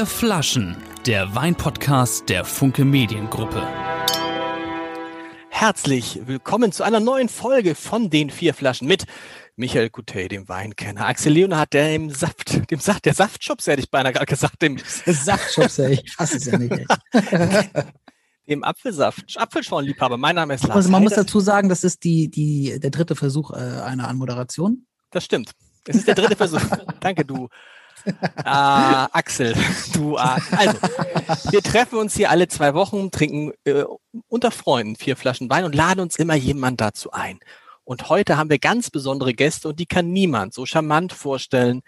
Vier Flaschen, der Weinpodcast der Funke Mediengruppe. Herzlich willkommen zu einer neuen Folge von den Vier Flaschen mit Michael Coutet, dem Weinkenner, Axel Leonhardt, der im Saft, dem Saft, der Saftschubs, hätte ich beinahe gerade gesagt, dem Saftschubs, ich fasse es ja nicht. dem Apfelsaft, Apfelschornliebhaber. Mein Name ist Lars. Also man muss dazu sagen, das ist die, die, der dritte Versuch äh, einer Anmoderation. Das stimmt. Es ist der dritte Versuch. Danke, du Ah, Axel, du ah. Also, wir treffen uns hier alle zwei Wochen, trinken äh, unter Freunden vier Flaschen Wein und laden uns immer jemand dazu ein. Und heute haben wir ganz besondere Gäste und die kann niemand so charmant vorstellen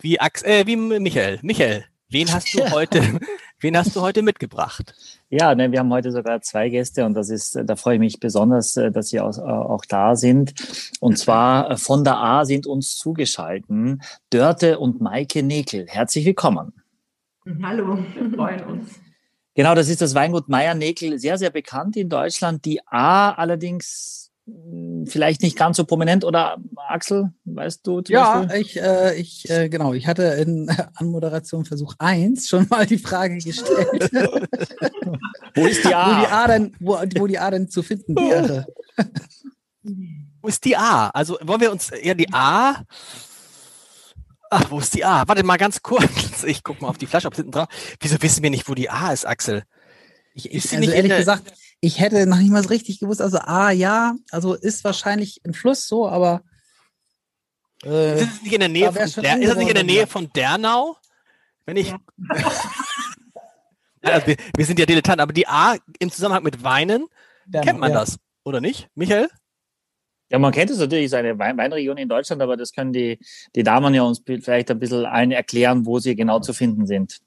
wie, Axel, äh, wie Michael. Michael, wen hast du heute, wen hast du heute mitgebracht? Ja, ne, wir haben heute sogar zwei Gäste und das ist, da freue ich mich besonders, äh, dass Sie auch, äh, auch da sind. Und zwar äh, von der A sind uns zugeschalten Dörte und Maike Nekel. Herzlich willkommen. Hallo, wir freuen uns. Genau, das ist das Weingut Meier Nekel, sehr, sehr bekannt in Deutschland. Die A allerdings vielleicht nicht ganz so prominent oder Axel, weißt du? Ja, Beispiel? ich, äh, ich äh, genau, ich hatte in Anmoderation Versuch 1 schon mal die Frage gestellt. wo ist die A? Wo die A denn, wo, wo die A denn zu finden wäre. wo ist die A? Also wollen wir uns ja die A Ach, wo ist die A? Warte mal ganz kurz. Ich guck mal auf die Flasche, ob hinten drauf. Wieso wissen wir nicht, wo die A ist, Axel? Ich, ich also ehrlich gesagt, ich hätte noch nicht mal so richtig gewusst. Also, ah, ja, also ist wahrscheinlich ein Fluss so, aber. Äh, ist es nicht in der Nähe, von, der, ist es nicht in der Nähe von Dernau? Wenn ich. Ja. also wir, wir, sind ja Dilettanten, aber die A im Zusammenhang mit Weinen, Dernau, kennt man ja. das, oder nicht, Michael? Ja, man kennt es natürlich, es ist eine Wein Weinregion in Deutschland, aber das können die, die Damen ja uns vielleicht ein bisschen allen erklären, wo sie genau zu finden sind.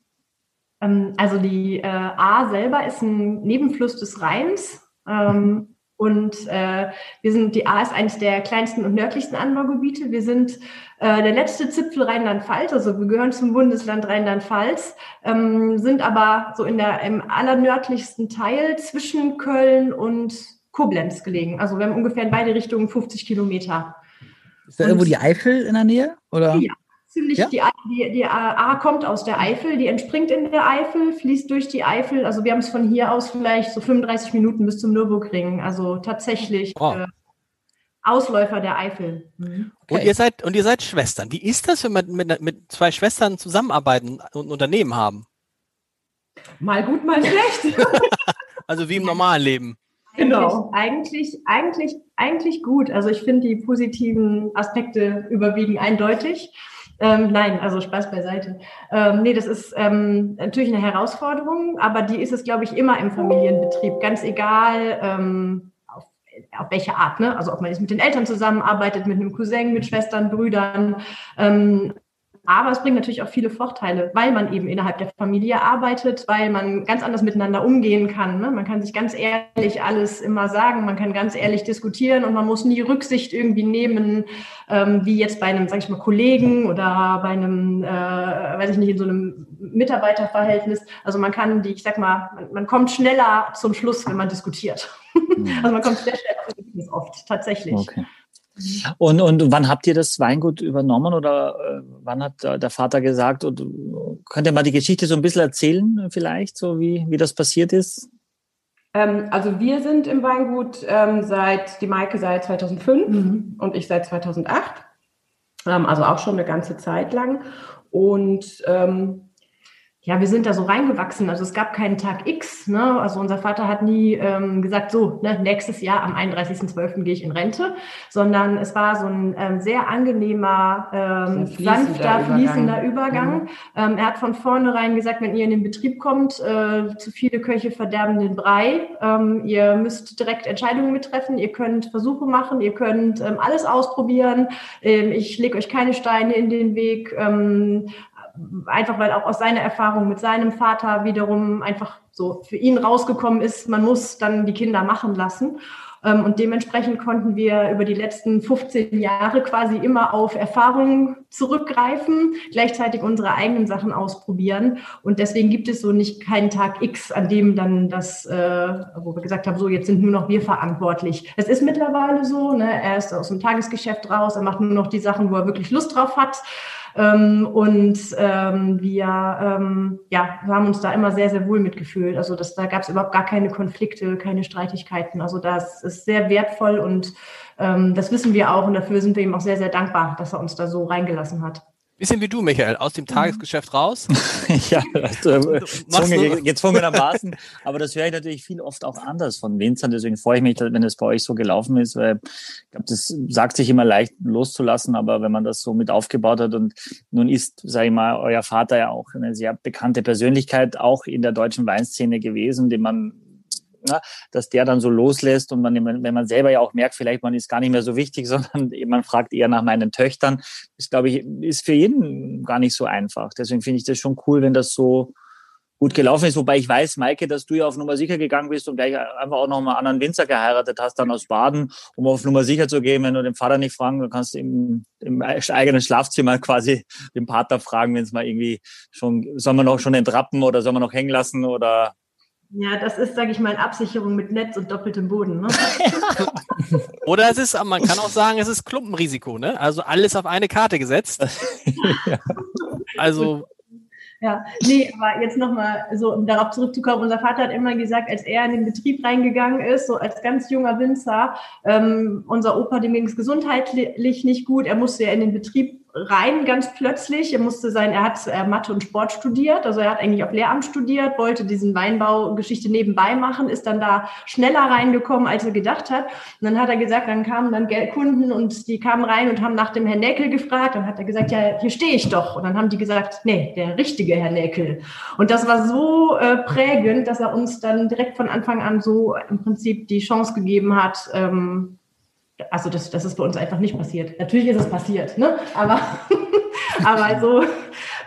Ähm, also die äh, A selber ist ein Nebenfluss des Rheins. Ähm, und äh, wir sind, die A ist eines der kleinsten und nördlichsten Anbaugebiete. Wir sind äh, der letzte Zipfel Rheinland-Pfalz, also wir gehören zum Bundesland Rheinland-Pfalz, ähm, sind aber so in der im allernördlichsten Teil zwischen Köln und Koblenz gelegen. Also wir haben ungefähr in beide Richtungen 50 Kilometer. Ist da und, irgendwo die Eifel in der Nähe? Oder? Ja, ziemlich, ja? die, die, die A kommt aus der Eifel, die entspringt in der Eifel, fließt durch die Eifel. Also wir haben es von hier aus vielleicht so 35 Minuten bis zum Nürburgring. Also tatsächlich wow. äh, Ausläufer der Eifel. Mhm. Okay. Und ihr seid und ihr seid Schwestern. Wie ist das, wenn man mit, mit zwei Schwestern zusammenarbeiten und ein Unternehmen haben? Mal gut, mal schlecht. also wie im normalen Leben. Genau. Eigentlich, eigentlich, eigentlich gut. Also ich finde, die positiven Aspekte überwiegen eindeutig. Ähm, nein, also Spaß beiseite. Ähm, nee, das ist ähm, natürlich eine Herausforderung, aber die ist es, glaube ich, immer im Familienbetrieb. Ganz egal, ähm, auf, auf welche Art, ne? Also ob man jetzt mit den Eltern zusammenarbeitet, mit einem Cousin, mit Schwestern, Brüdern. Ähm, aber es bringt natürlich auch viele Vorteile, weil man eben innerhalb der Familie arbeitet, weil man ganz anders miteinander umgehen kann. Ne? Man kann sich ganz ehrlich alles immer sagen, man kann ganz ehrlich diskutieren und man muss nie Rücksicht irgendwie nehmen, ähm, wie jetzt bei einem, sag ich mal, Kollegen oder bei einem, äh, weiß ich nicht, in so einem Mitarbeiterverhältnis. Also man kann die, ich sag mal, man, man kommt schneller zum Schluss, wenn man diskutiert. Mhm. also man kommt sehr schnell auf oft, tatsächlich. Okay. Und, und wann habt ihr das Weingut übernommen oder äh, wann hat der Vater gesagt? Und, könnt ihr mal die Geschichte so ein bisschen erzählen, vielleicht, so wie, wie das passiert ist? Ähm, also wir sind im Weingut ähm, seit, die Maike seit 2005 mhm. und ich seit 2008. Ähm, also auch schon eine ganze Zeit lang. Und ähm, ja, wir sind da so reingewachsen. Also es gab keinen Tag X. Ne? Also unser Vater hat nie ähm, gesagt, so, ne, nächstes Jahr am 31.12. gehe ich in Rente, sondern es war so ein ähm, sehr angenehmer, ähm, fließender sanfter, Übergang. fließender Übergang. Mhm. Ähm, er hat von vornherein gesagt, wenn ihr in den Betrieb kommt, äh, zu viele Köche verderben den Brei. Ähm, ihr müsst direkt Entscheidungen mittreffen. Ihr könnt Versuche machen. Ihr könnt ähm, alles ausprobieren. Ähm, ich lege euch keine Steine in den Weg. Ähm, einfach weil auch aus seiner Erfahrung mit seinem Vater wiederum einfach so für ihn rausgekommen ist, man muss dann die Kinder machen lassen. Ähm, und dementsprechend konnten wir über die letzten 15 Jahre quasi immer auf Erfahrungen zurückgreifen, gleichzeitig unsere eigenen Sachen ausprobieren. Und deswegen gibt es so nicht keinen Tag X, an dem dann das, äh, wo wir gesagt haben, so jetzt sind nur noch wir verantwortlich. Es ist mittlerweile so, ne? er ist aus dem Tagesgeschäft raus, er macht nur noch die Sachen, wo er wirklich Lust drauf hat. Ähm, und ähm, wir ähm, ja, wir haben uns da immer sehr, sehr wohl mitgefühlt. Also das, da gab es überhaupt gar keine Konflikte, keine Streitigkeiten. Also das ist sehr wertvoll und das wissen wir auch und dafür sind wir ihm auch sehr, sehr dankbar, dass er uns da so reingelassen hat. Bisschen wie du, Michael, aus dem mhm. Tagesgeschäft raus. ja, also, Zunge, gezwungenermaßen. Aber das höre ich natürlich viel oft auch anders von Winzern. Deswegen freue ich mich, wenn es bei euch so gelaufen ist, weil ich glaube, das sagt sich immer leicht loszulassen, aber wenn man das so mit aufgebaut hat und nun ist, sage ich mal, euer Vater ja auch eine sehr bekannte Persönlichkeit, auch in der deutschen Weinszene gewesen, den man ne, dass der dann so loslässt und man, wenn man selber ja auch merkt, vielleicht man ist gar nicht mehr so wichtig, sondern man fragt eher nach meinen Töchtern, ist, glaube ich, ist für jeden gar nicht so einfach. Deswegen finde ich das schon cool, wenn das so gut gelaufen ist. Wobei ich weiß, Maike, dass du ja auf Nummer sicher gegangen bist und gleich einfach auch noch mal einen anderen Winzer geheiratet hast, dann aus Baden, um auf Nummer sicher zu gehen. Wenn du den Vater nicht fragen, dann kannst du im, im eigenen Schlafzimmer quasi den Partner fragen, wenn es mal irgendwie schon, soll man noch schon entrappen oder soll man noch hängen lassen oder ja, das ist, sage ich mal, Absicherung mit Netz und doppeltem Boden. Ne? Oder es ist, man kann auch sagen, es ist Klumpenrisiko, ne? Also alles auf eine Karte gesetzt. ja. Also. Ja, nee, aber jetzt nochmal, so um darauf zurückzukommen, unser Vater hat immer gesagt, als er in den Betrieb reingegangen ist, so als ganz junger Winzer, ähm, unser Opa, dem ging es gesundheitlich nicht gut, er musste ja in den Betrieb rein ganz plötzlich. Er musste sein, er hat äh, Mathe und Sport studiert, also er hat eigentlich auf Lehramt studiert, wollte diesen Weinbaugeschichte nebenbei machen, ist dann da schneller reingekommen, als er gedacht hat. Und dann hat er gesagt, dann kamen dann Kunden und die kamen rein und haben nach dem Herrn Näkel gefragt. Dann hat er gesagt, ja, hier stehe ich doch. Und dann haben die gesagt, nee, der richtige Herr Näkel. Und das war so äh, prägend, dass er uns dann direkt von Anfang an so im Prinzip die Chance gegeben hat, ähm, also das, das ist bei uns einfach nicht passiert. Natürlich ist es passiert, ne? aber, aber so.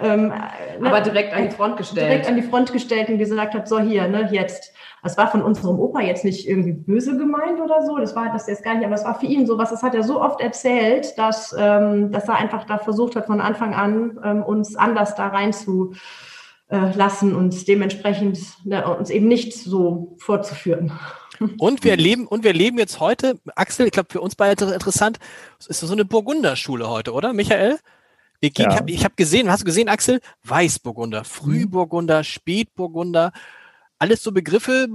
Ähm, ne? aber direkt an die Front gestellt. Direkt an die Front gestellt und gesagt hat, so hier, ne, jetzt. Das war von unserem Opa jetzt nicht irgendwie böse gemeint oder so. Das war das jetzt gar nicht, aber es war für ihn so was. Das hat er so oft erzählt, dass, ähm, dass er einfach da versucht hat, von Anfang an ähm, uns anders da rein zu äh, lassen und dementsprechend ne, uns eben nicht so vorzuführen. Und wir erleben, und wir erleben jetzt heute, Axel, ich glaube für uns beide interessant, es ist so eine Burgunderschule heute, oder, Michael? Wir gehen, ja. Ich habe hab gesehen, hast du gesehen, Axel? Weißburgunder, Frühburgunder, Spätburgunder, alles so Begriffe,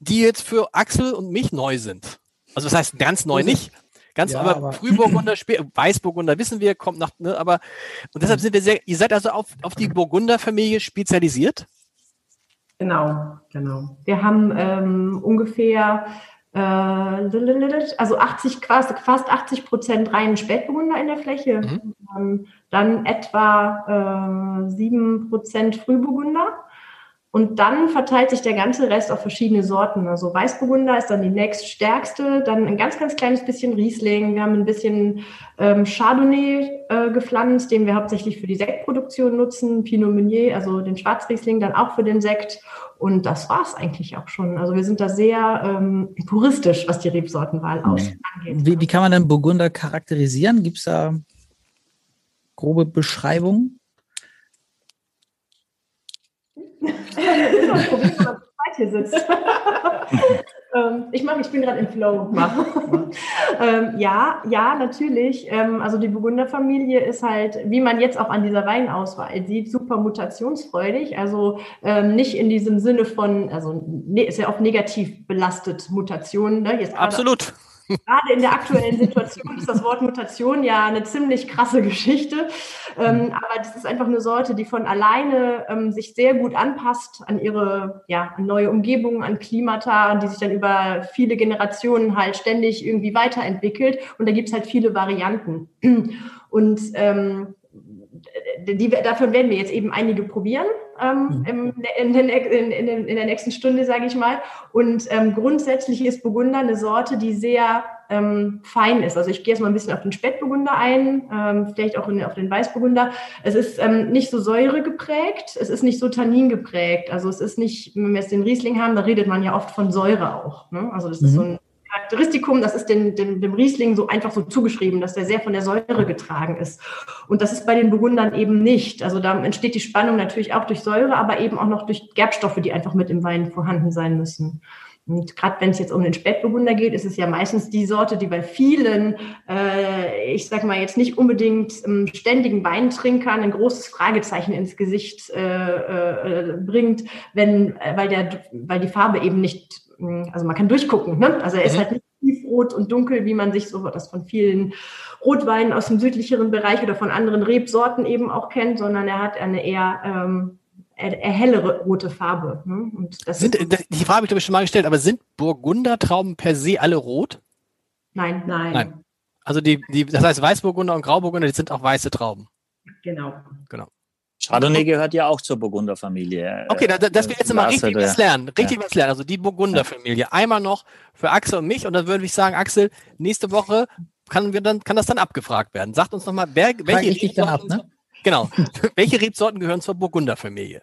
die jetzt für Axel und mich neu sind. Also das heißt ganz neu nicht, ganz ja, aber, aber Frühburgunder, Spät, Weißburgunder wissen wir, kommt nach, ne, aber und deshalb sind wir sehr, ihr seid also auf, auf die Burgunderfamilie spezialisiert? Genau, genau. Wir haben ähm, ungefähr äh, also 80, fast, fast 80 Prozent reinen Spätburgunder in der Fläche. Mhm. Ähm, dann etwa äh, 7 Prozent Frühburgunder und dann verteilt sich der ganze Rest auf verschiedene Sorten. Also Weißburgunder ist dann die nächststärkste, dann ein ganz, ganz kleines bisschen Riesling. Wir haben ein bisschen ähm, Chardonnay äh, gepflanzt, den wir hauptsächlich für die Sektproduktion nutzen. Pinot Meunier, also den Schwarzriesling, dann auch für den Sekt. Und das war es eigentlich auch schon. Also wir sind da sehr ähm, puristisch, was die Rebsortenwahl mhm. angeht. Wie, wie kann man denn Burgunder charakterisieren? Gibt es da grobe Beschreibungen? Hier sitzt. ähm, ich mache, ich bin gerade im Flow. ähm, ja, ja, natürlich. Ähm, also die Burgunderfamilie ist halt, wie man jetzt auch an dieser Weinauswahl sieht, super mutationsfreudig. Also ähm, nicht in diesem Sinne von, also ne, ist ja auch negativ belastet Mutationen. Ne? Jetzt Absolut. Gerade in der aktuellen Situation ist das Wort Mutation ja eine ziemlich krasse Geschichte. Ähm, aber das ist einfach eine Sorte, die von alleine ähm, sich sehr gut anpasst an ihre ja, neue Umgebungen, an Klimata, die sich dann über viele Generationen halt ständig irgendwie weiterentwickelt. Und da gibt es halt viele Varianten. Und ähm, die, davon werden wir jetzt eben einige probieren ähm, mhm. in, in, in, in, der nächsten Stunde, sage ich mal. Und ähm, grundsätzlich ist Burgunder eine Sorte, die sehr ähm, fein ist. Also ich gehe jetzt mal ein bisschen auf den Spätburgunder ein, ähm, vielleicht auch auf den Weißburgunder. Es ist ähm, nicht so Säure geprägt, es ist nicht so Tannin geprägt. Also es ist nicht, wenn wir jetzt den Riesling haben, da redet man ja oft von Säure auch. Ne? Also das mhm. ist so ein Charakteristikum, das ist den, den, dem Riesling so einfach so zugeschrieben, dass der sehr von der Säure getragen ist. Und das ist bei den Burgundern eben nicht. Also da entsteht die Spannung natürlich auch durch Säure, aber eben auch noch durch Gerbstoffe, die einfach mit im Wein vorhanden sein müssen. Und gerade wenn es jetzt um den Spätburgunder geht, ist es ja meistens die Sorte, die bei vielen, äh, ich sage mal jetzt nicht unbedingt ähm, ständigen Weintrinkern ein großes Fragezeichen ins Gesicht äh, äh, bringt, wenn, äh, weil der, weil die Farbe eben nicht, also man kann durchgucken, ne? Also er ist mhm. halt nicht tiefrot und dunkel, wie man sich so das von vielen Rotweinen aus dem südlicheren Bereich oder von anderen Rebsorten eben auch kennt, sondern er hat eine eher ähm, hellere rote Farbe. Ne? Und das sind, die Frage habe ich glaube ich schon mal gestellt, aber sind Burgundertrauben per se alle rot? Nein, nein. Nein. Also die, die, das heißt Weißburgunder und Grauburgunder, die sind auch weiße Trauben. Genau. Genau. Chardonnay gehört ja auch zur Burgunderfamilie. Okay, da, dass wir jetzt mal richtig was lernen. Richtig ja. was lernen. Also die Burgunderfamilie. Einmal noch für Axel und mich. Und dann würde ich sagen, Axel, nächste Woche kann, wir dann, kann das dann abgefragt werden. Sagt uns nochmal, welche ab, ne? Genau. welche Rebsorten gehören zur Burgunderfamilie?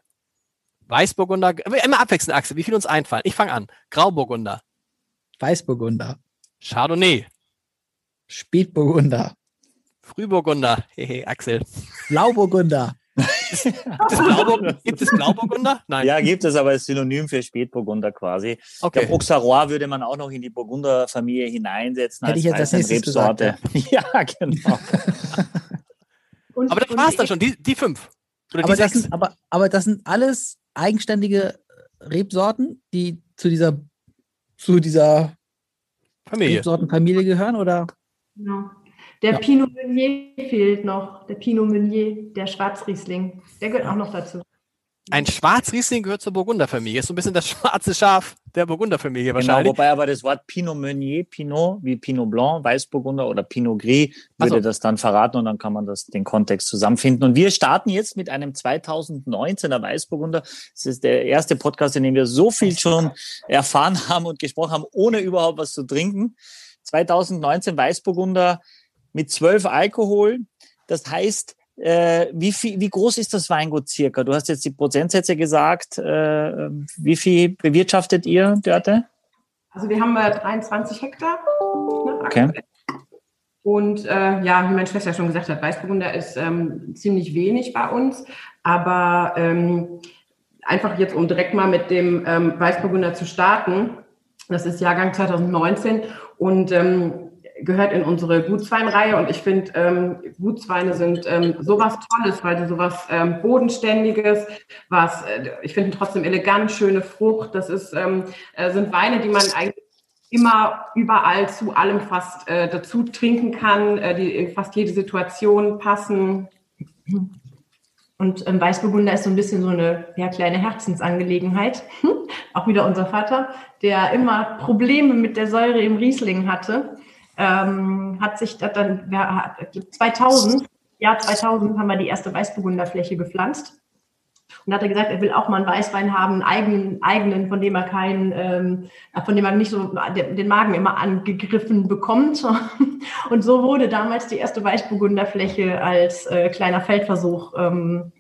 Weißburgunder, immer abwechselnd, Axel, wie viel uns einfallen? Ich fange an. Grauburgunder. Weißburgunder. Chardonnay. Spätburgunder. Frühburgunder. Hehe, Axel. Blauburgunder. Gibt es Blauburgunder? Nein. Ja, gibt es, aber ist Synonym für Spätburgunder quasi. Okay. Ich glaube, Auxerrois würde man auch noch in die Burgunderfamilie hineinsetzen. Hätte ich jetzt als Rebsorte. Gesagt, ja. ja, genau. und, aber das war es dann schon, die, die fünf. Oder aber, die das sind, aber, aber das sind alles eigenständige Rebsorten, die zu dieser, zu dieser Familie. Rebsortenfamilie gehören, oder? Genau. Der ja. Pinot Meunier fehlt noch. Der Pinot Meunier, der Schwarzriesling. Der gehört auch noch dazu. Ein Schwarzriesling gehört zur Burgunderfamilie. Ist so ein bisschen das schwarze Schaf der Burgunderfamilie genau, wahrscheinlich. Genau, wobei aber das Wort Pinot Meunier, Pinot wie Pinot Blanc, Weißburgunder oder Pinot Gris würde so. das dann verraten und dann kann man das den Kontext zusammenfinden. Und wir starten jetzt mit einem 2019er Weißburgunder. Das ist der erste Podcast, in dem wir so viel schon erfahren haben und gesprochen haben, ohne überhaupt was zu trinken. 2019 Weißburgunder mit zwölf Alkohol. Das heißt, äh, wie, viel, wie groß ist das Weingut circa? Du hast jetzt die Prozentsätze gesagt. Äh, wie viel bewirtschaftet ihr, Dörte? Also wir haben 23 Hektar. Ne, okay. Und äh, ja, wie meine Schwester schon gesagt hat, Weißburgunder ist ähm, ziemlich wenig bei uns. Aber ähm, einfach jetzt, um direkt mal mit dem ähm, Weißburgunder zu starten, das ist Jahrgang 2019 und ähm, gehört in unsere Gutsweinreihe und ich finde, ähm, Gutsweine sind ähm, sowas Tolles, weil sie sowas ähm, Bodenständiges, was äh, ich finde trotzdem elegant, schöne Frucht. Das ist, ähm, äh, sind Weine, die man eigentlich immer überall zu allem fast äh, dazu trinken kann, äh, die in fast jede Situation passen. Und ähm, Weißburgunder ist so ein bisschen so eine ja, kleine Herzensangelegenheit. Auch wieder unser Vater, der immer Probleme mit der Säure im Riesling hatte ähm, hat sich das dann, ja, 2000, Jahr 2000 haben wir die erste Weißburgunderfläche gepflanzt. Und hat er gesagt, er will auch mal einen Weißwein haben, einen eigenen, eigenen von dem er keinen, ähm, von dem er nicht so den Magen immer angegriffen bekommt. Und so wurde damals die erste Weißburgunderfläche als äh, kleiner Feldversuch ähm,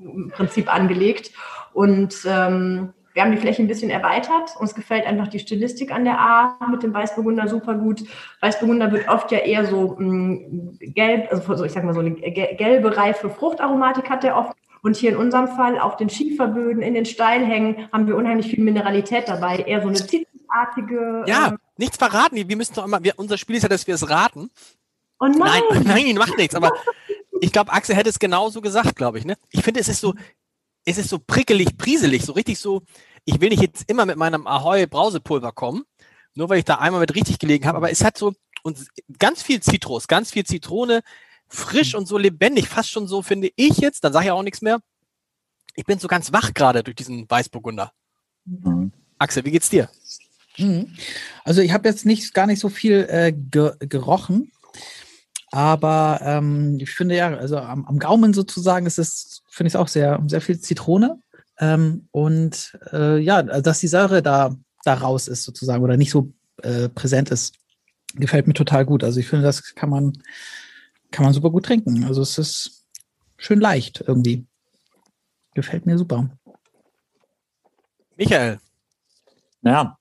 im Prinzip angelegt. Und ähm, wir haben die Fläche ein bisschen erweitert. Uns gefällt einfach die Stilistik an der A mit dem Weißburgunder super gut. Weißburgunder wird oft ja eher so mh, mm, gelb, also ich sag mal so eine gelbe, reife Fruchtaromatik hat der oft. Und hier in unserem Fall auf den Schieferböden, in den Steilhängen haben wir unheimlich viel Mineralität dabei. Eher so eine zitrusartige. Ja, ähm, nichts verraten. Wir müssen doch immer, wir, unser Spiel ist ja, dass wir es raten. Oh nein. Nein, nein, macht nichts. Aber ich glaube, Axel hätte es genauso gesagt, glaube ich. Ne? Ich finde, es ist so, es ist so prickelig, prieselig, so richtig so, ich will nicht jetzt immer mit meinem Ahoi Brausepulver kommen, nur weil ich da einmal mit richtig gelegen habe, aber es hat so und ganz viel Zitrus, ganz viel Zitrone, frisch und so lebendig, fast schon so finde ich jetzt, dann sage ich auch nichts mehr. Ich bin so ganz wach gerade durch diesen Weißburgunder. Mhm. Axel, wie geht's dir? Mhm. Also ich habe jetzt nicht gar nicht so viel äh, ge gerochen, aber ähm, ich finde ja, also am, am Gaumen sozusagen ist es, finde ich auch sehr, sehr viel Zitrone. Ähm, und äh, ja, dass die Säure da, da raus ist sozusagen oder nicht so äh, präsent ist, gefällt mir total gut. Also ich finde, das kann man, kann man super gut trinken. Also es ist schön leicht irgendwie. Gefällt mir super. Michael. Ja,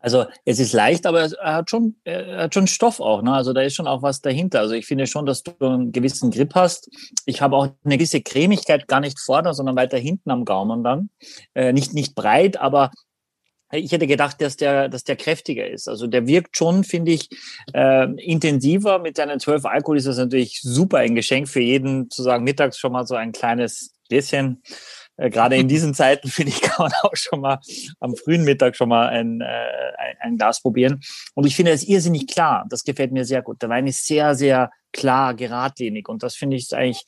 also es ist leicht, aber er hat schon, er hat schon Stoff auch. Ne? Also da ist schon auch was dahinter. Also ich finde schon, dass du einen gewissen Grip hast. Ich habe auch eine gewisse Cremigkeit gar nicht vorne, sondern weiter hinten am Gaumen dann. Äh, nicht, nicht breit, aber Ich hätte gedacht, dass der, dass der kräftiger ist. Also der wirkt schon, finde ich, äh, intensiver. Mit seinen zwölf Alkohol ist das natürlich super ein Geschenk für jeden, zu sagen, mittags schon mal so ein kleines Gläschen. Äh, Gerade in diesen Zeiten, finde ich, kann man auch schon mal am frühen Mittag schon mal ein, äh, ein, ein Glas probieren. Und ich finde es irrsinnig klar. Das gefällt mir sehr gut. Der Wein ist sehr, sehr klar, geradlinig. Und das finde ich eigentlich,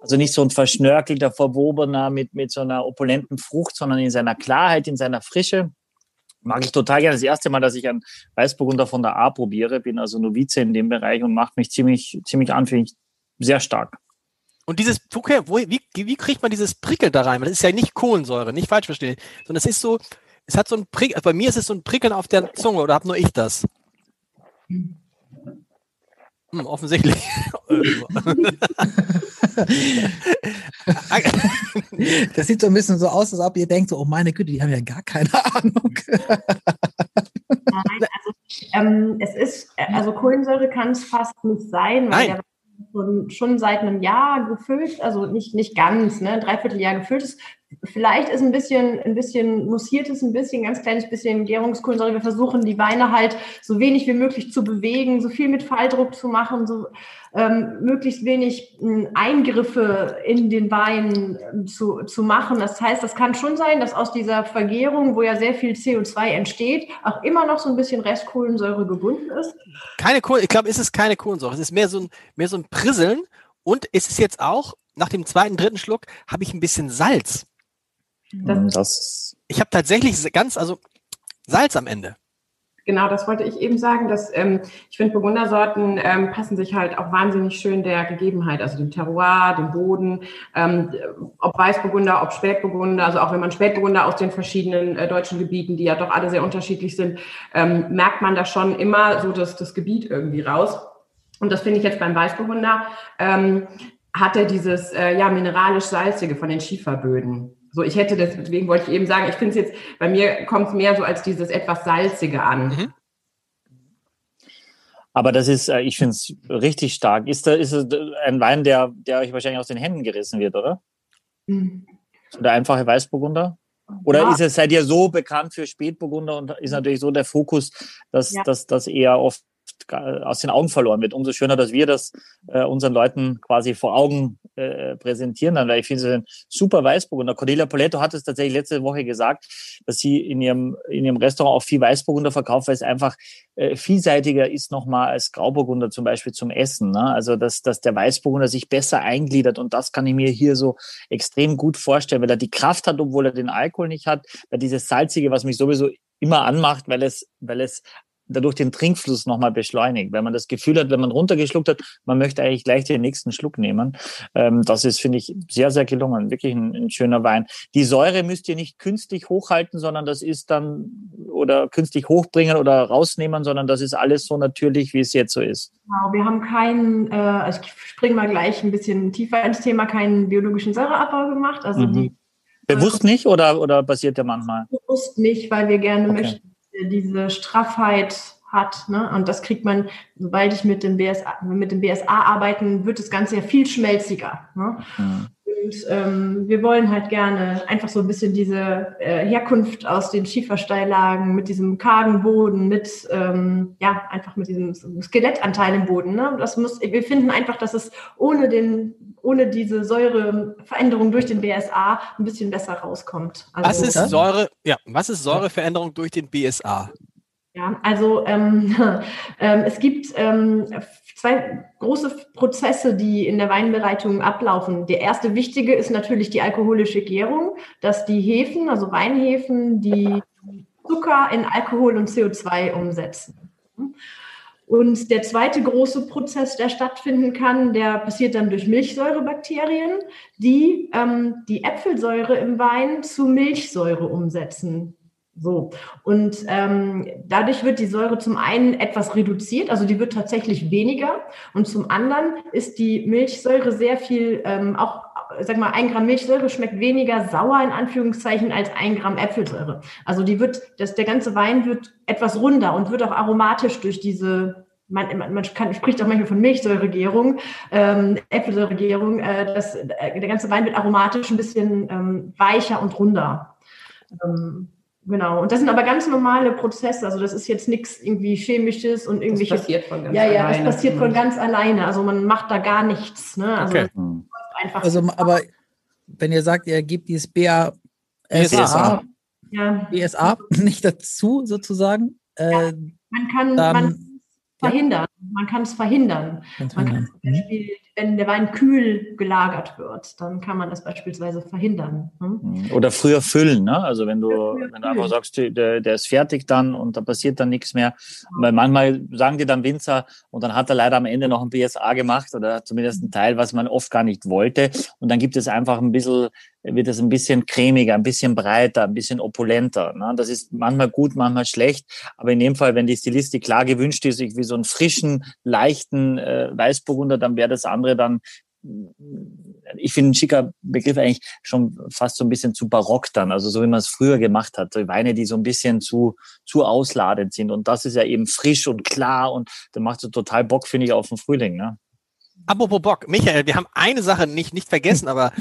also nicht so ein verschnörkelter, verwobener mit, mit so einer opulenten Frucht, sondern in seiner Klarheit, in seiner Frische. Mag ich total gerne. Das erste Mal, dass ich einen Weißburgunder von der A probiere, bin also Novize in dem Bereich und macht mich ziemlich, ziemlich an, finde ich sehr stark. Und dieses, okay, wo, wie, wie kriegt man dieses Prickeln da rein? Das ist ja nicht Kohlensäure, nicht falsch verstehen, sondern es ist so, es hat so ein Prickeln, also bei mir ist es so ein Prickeln auf der Zunge oder habe nur ich das? Hm, offensichtlich. das sieht so ein bisschen so aus, als ob ihr denkt, so, oh meine Güte, die haben ja gar keine Ahnung. Nein, also ähm, es ist, also Kohlensäure kann es fast nicht sein, weil Nein. der schon, seit einem Jahr gefüllt, also nicht, nicht ganz, ne, ein Dreivierteljahr gefüllt ist. Vielleicht ist ein bisschen, ein bisschen mussiertes, ein bisschen, ganz kleines bisschen Gärungskohlensäure. Wir versuchen, die Weine halt so wenig wie möglich zu bewegen, so viel mit Falldruck zu machen, so ähm, möglichst wenig ähm, Eingriffe in den Wein ähm, zu, zu machen. Das heißt, das kann schon sein, dass aus dieser Vergärung, wo ja sehr viel CO2 entsteht, auch immer noch so ein bisschen Restkohlensäure gebunden ist. Keine Kohlen, ich glaube, es ist keine Kohlensäure. Es ist mehr so ein, mehr so ein Prisseln. Und es ist jetzt auch, nach dem zweiten, dritten Schluck, habe ich ein bisschen Salz. Das, Das, Ich habe tatsächlich ganz, also Salz am Ende. Genau, das wollte ich eben sagen, dass ähm, ich finde, Burgundersorten ähm, passen sich halt auch wahnsinnig schön der Gegebenheit, also dem Terroir, dem Boden, ähm, ob Weißburgunder, ob Spätburgunder, also auch wenn man Spätburgunder aus den verschiedenen äh, deutschen Gebieten, die ja doch alle sehr unterschiedlich sind, ähm, merkt man da schon immer so das, das Gebiet irgendwie raus. Und das finde ich jetzt beim Weißburgunder, ähm, hat er dieses äh, ja mineralisch-salzige von den Schieferböden. So, ich hätte das, deswegen wollte ich eben sagen, ich finde es jetzt, bei mir kommt es mehr so als dieses etwas salzige an. Mhm. aber das ist, äh, ich finde es richtig stark. Ist, da, ist es ein Wein, der, der euch wahrscheinlich aus den Händen gerissen wird, oder? Mhm. Der einfache Weißburgunder? Oder Ja. ist es, seid ihr so bekannt für Spätburgunder und ist natürlich so der Fokus, dass, Ja. dass das eher oft ga- aus den Augen verloren wird. Umso schöner, dass wir das äh, unseren Leuten quasi vor Augen äh, präsentieren dann, weil ich finde es ein super Weißburgunder. Cordelia Poletto hat es tatsächlich letzte Woche gesagt, dass sie in ihrem, in ihrem Restaurant auch viel Weißburgunder verkauft, weil es einfach äh, vielseitiger ist nochmal als Grauburgunder zum Beispiel zum Essen. Ne? Also, dass, dass der Weißburgunder sich besser eingliedert und das kann ich mir hier so extrem gut vorstellen, weil er die Kraft hat, obwohl er den Alkohol nicht hat, weil dieses Salzige, was mich sowieso immer anmacht, weil es, weil es dadurch den Trinkfluss nochmal beschleunigt. Wenn man das Gefühl hat, wenn man runtergeschluckt hat, man möchte eigentlich gleich den nächsten Schluck nehmen. Ähm, das ist, finde ich, sehr, sehr gelungen. Wirklich ein, ein schöner Wein. Die Säure müsst ihr nicht künstlich hochhalten, sondern das ist dann oder künstlich hochbringen oder rausnehmen, sondern das ist alles so natürlich, wie es jetzt so ist. Genau, wir haben keinen, äh, also ich springe mal gleich ein bisschen tiefer ins Thema, keinen biologischen Säureabbau gemacht. Also Mhm. die Bewusst nicht oder, oder passiert der manchmal? bewusst nicht, weil wir gerne Okay. möchten, diese Straffheit hat. Ne? Und das kriegt man, sobald ich mit dem BSA, mit dem BSA arbeiten, wird das Ganze ja viel schmelziger. Ne? Mhm. Und ähm, wir wollen halt gerne einfach so ein bisschen diese äh, Herkunft aus den Schiefersteillagen mit diesem kargen Boden, mit ähm, ja einfach mit diesem Skelettanteil im Boden. Ne? Das muss, wir finden einfach, dass es ohne den, ohne diese Säureveränderung durch den BSA ein bisschen besser rauskommt. Also, Was ist? Säure, ja, was ist Säureveränderung durch den BSA? Ja, also ähm, ähm, es gibt ähm, zwei große Prozesse, die in der Weinbereitung ablaufen. Der erste wichtige ist natürlich die alkoholische Gärung, dass die Hefen, also Weinhefen, die Zucker in Alkohol und CO2 umsetzen. Und der zweite große Prozess, der stattfinden kann, der passiert dann durch Milchsäurebakterien, die ähm, die Äpfelsäure im Wein zu Milchsäure umsetzen. So. Und ähm, dadurch wird die Säure zum einen etwas reduziert, also die wird tatsächlich weniger. Und zum anderen ist die Milchsäure sehr viel, ähm, auch, sag mal, ein Gramm Milchsäure schmeckt weniger sauer in Anführungszeichen als ein Gramm Äpfelsäure. Also die wird, das, der ganze Wein wird etwas runder und wird auch aromatisch durch diese man, man, man kann, spricht auch manchmal von Milchsäuregärung, ähm, Äpfelsäuregärung. Äh, das, äh, der ganze Wein wird aromatisch ein bisschen ähm, weicher und runder. Ähm, Genau. Und das sind aber ganz normale Prozesse. Also das ist jetzt nichts irgendwie chemisches und irgendwelche. Das passiert von ganz ja, ja, alleine. das passiert von ganz alleine. Also man macht da gar nichts. Ne? Also Okay. das läuft einfach. Also, aber wenn ihr sagt, ihr gebt dieses BA, BSA. ja. BSA nicht dazu sozusagen, äh, Man kann, Dann- man verhindern. Man kann es verhindern. kann's Man kann verhindern. zum Beispiel, wenn der Wein kühl gelagert wird, dann kann man das beispielsweise verhindern. Ne? Oder früher füllen, ne? Also wenn du, wenn du einfach sagst, der, der ist fertig dann und da passiert dann nichts mehr. Weil manchmal sagen die dann Winzer und dann hat er leider am Ende noch ein BSA gemacht oder zumindest ein Teil, was man oft gar nicht wollte. Und dann gibt es einfach ein bisschen, wird es ein bisschen cremiger, ein bisschen breiter, ein bisschen opulenter. Ne? Das ist manchmal gut, manchmal schlecht. Aber in dem Fall, wenn die Stilistik klar gewünscht ist, wie so einen frischen, leichten äh, Weißburgunder, dann wäre das andere dann ich finde ein schicker Begriff eigentlich schon fast so ein bisschen zu barock dann, also so wie man es früher gemacht hat, so Weine, die so ein bisschen zu zu ausladend sind und das ist ja eben frisch und klar und da macht so total Bock, finde ich, auf den Frühling, ne? Apropos Bock, Michael, wir haben eine Sache nicht, nicht vergessen, aber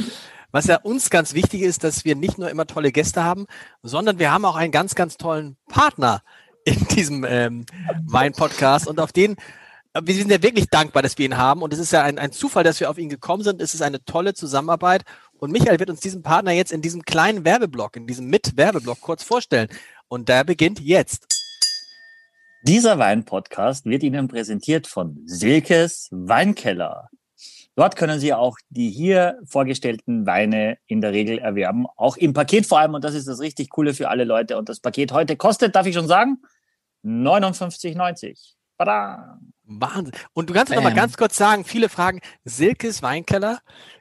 was ja uns ganz wichtig ist, dass wir nicht nur immer tolle Gäste haben, sondern wir haben auch einen ganz, ganz tollen Partner in diesem ähm, Wein-Podcast und auf den, äh, wir sind ja wirklich dankbar, dass wir ihn haben und es ist ja ein, ein Zufall, dass wir auf ihn gekommen sind. Es ist eine tolle Zusammenarbeit und Michael wird uns diesen Partner jetzt in diesem kleinen Werbeblock, in diesem Mit-Werbeblock kurz vorstellen und der beginnt jetzt. Dieser Wein-Podcast wird Ihnen präsentiert von Silkes Weinkeller. Dort können Sie auch die hier vorgestellten Weine in der Regel erwerben, auch im Paket vor allem. Und das ist das richtig Coole für alle Leute. Und das Paket heute kostet, darf ich schon sagen, 59,90. Tada! Wahnsinn. Und du kannst noch mal ganz kurz sagen, viele fragen, Silkes Weinkeller,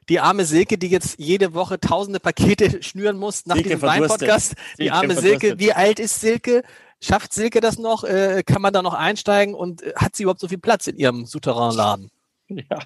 die arme Silke, die jetzt jede Woche tausende Pakete schnüren muss nach Silke diesem. Wein-Podcast. Die arme verdurstet. Silke, wie alt ist Silke? Schafft Silke das noch? Äh, kann man da noch einsteigen? Und äh, hat sie überhaupt so viel Platz in ihrem Souterrain-Laden? Ja,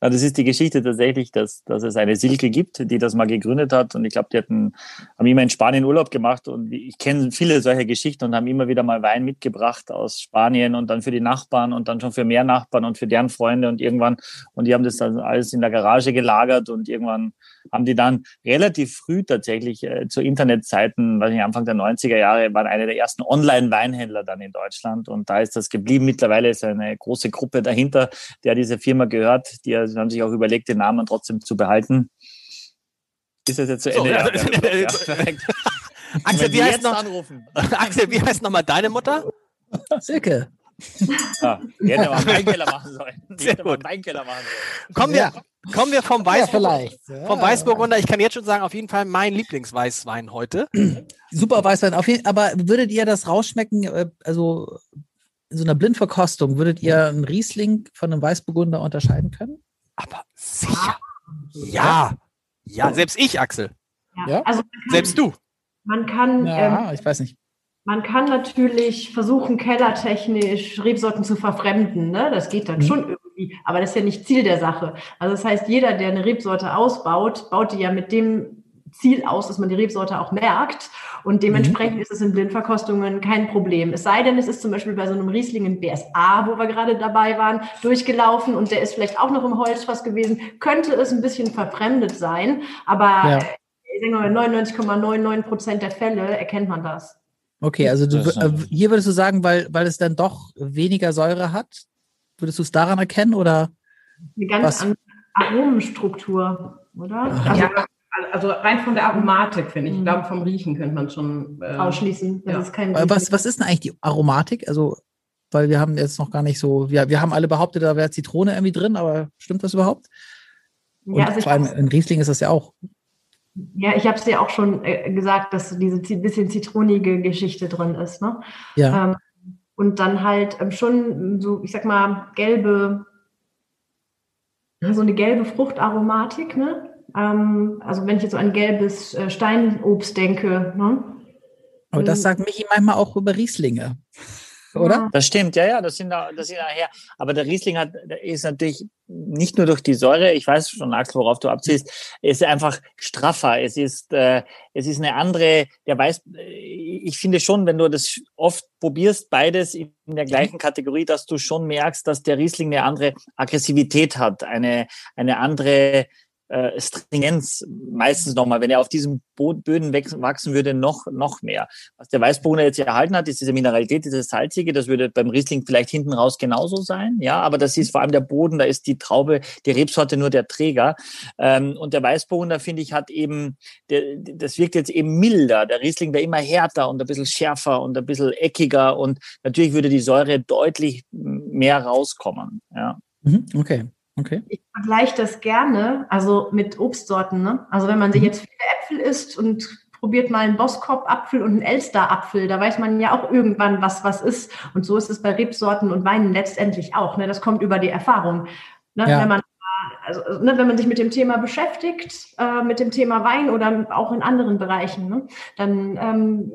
das ist die Geschichte tatsächlich, dass, dass es eine Silke gibt, die das mal gegründet hat. Und ich glaube, die hatten, haben immer in Spanien Urlaub gemacht. Und ich kenne viele solche Geschichten und haben immer wieder mal Wein mitgebracht aus Spanien und dann für die Nachbarn und dann schon für mehr Nachbarn und für deren Freunde. Und irgendwann, und die haben das dann alles in der Garage gelagert und irgendwann haben die dann relativ früh tatsächlich äh, zu Internetzeiten, weiß nicht, Anfang der 90er Jahre, waren eine der ersten Online-Weinhändler dann in Deutschland. Und da ist das geblieben. Mittlerweile ist eine große Gruppe dahinter, der diese Firma gehört. Die haben sich auch überlegt, den Namen trotzdem zu behalten. Ist das jetzt zu So, Ende? ja, Ja, ja, perfekt. Axel, wie heißt noch, anrufen. Axel, wie heißt nochmal deine Mutter? Silke. Ja, die hätte mal einen Weinkeller machen sollen. Die Sehr hätte mal gut. einen machen sollen. Kommen wir, Ja. kommen wir vom Ja, Weißburg, vielleicht. vom Weißburgunder. Ich kann jetzt schon sagen, auf jeden Fall mein Lieblingsweißwein heute. Super Weißwein. Auf jeden, aber würdet ihr das rausschmecken, äh, also in so einer Blindverkostung, würdet ihr einen Riesling von einem Weißburgunder unterscheiden können? Aber sicher. Ja. Ja, selbst ich, Axel. Ja? Also man kann, Selbst du. man kann ähm, Ja, ich weiß nicht. Man kann natürlich versuchen, kellertechnisch Rebsorten zu verfremden. Ne? Das geht dann Mhm. schon irgendwie, aber das ist ja nicht Ziel der Sache. Also das heißt, jeder, der eine Rebsorte ausbaut, baut die ja mit dem Ziel aus, dass man die Rebsorte auch merkt. Und dementsprechend ist es in Blindverkostungen kein Problem. Es sei denn, es ist zum Beispiel bei so einem Riesling in BSA, wo wir gerade dabei waren, durchgelaufen und der ist vielleicht auch noch im Holzfass gewesen, könnte es ein bisschen verfremdet sein. Aber Ja. äh, ich sage mal, 99,99 Prozent der Fälle erkennt man das. Okay, also du, äh, hier würdest du sagen, weil, weil es dann doch weniger Säure hat, würdest du es daran erkennen oder? eine ganz Was? andere Aromenstruktur, oder? Also Ja, also rein von der Aromatik, finde ich. Ich Mhm. glaube, vom Riechen könnte man schon. Äh, ausschließen. Das Ja. ist kein Was, was ist denn eigentlich die Aromatik? Also, weil wir haben jetzt noch gar nicht so, wir, wir haben alle behauptet, da wäre Zitrone irgendwie drin, aber stimmt das überhaupt? Und ja, also ich vor allem in Riesling ist das ja auch. ja, ich habe es ja auch schon äh, gesagt, dass diese bisschen zitronige Geschichte drin ist. Ne? Ja. Ähm, und dann halt ähm, schon so, ich sag mal, gelbe, so eine gelbe Fruchtaromatik. Ne? Ähm, also wenn ich jetzt so an gelbes äh, Steinobst denke. Ne? Aber das sagt Michi manchmal auch über Rieslinge. Oder? Ja. Das stimmt, ja, ja, das sind da, das sind daher. Aber der Riesling hat, ist natürlich nicht nur durch die Säure, ich weiß schon, Axel, worauf du abziehst, es ist einfach straffer. Es ist, äh, es ist eine andere, der weiß, äh, ich finde schon, wenn du das oft probierst, beides in der gleichen Kategorie, dass du schon merkst, dass der Riesling eine andere Aggressivität hat, eine, eine andere, äh, Stringenz meistens nochmal, wenn er auf diesen Böden wachsen würde, noch, noch mehr. Was der Weißburgunder jetzt erhalten hat, ist diese Mineralität, dieses Salzige, das würde beim Riesling vielleicht hinten raus genauso sein, ja, aber das ist vor allem der Boden, da ist die Traube, die Rebsorte nur der Träger. Ähm, und der Weißburgunder, finde ich, hat eben, der, das wirkt jetzt eben milder. Der Riesling wäre immer härter und ein bisschen schärfer und ein bisschen eckiger und natürlich würde die Säure deutlich mehr rauskommen, ja. Mhm, okay. Okay. Ich vergleiche das gerne, also mit Obstsorten. Ne? Also wenn man sich mhm. jetzt viele Äpfel isst und probiert mal einen Boskop-Apfel und einen Elster-Apfel, da weiß man ja auch irgendwann, was was ist. Und so ist es bei Rebsorten und Weinen letztendlich auch. Ne? Das kommt über die Erfahrung. Ne? Ja. Wenn man also, ne, wenn man sich mit dem Thema beschäftigt, äh, mit dem Thema Wein oder auch in anderen Bereichen, ne, dann, ähm,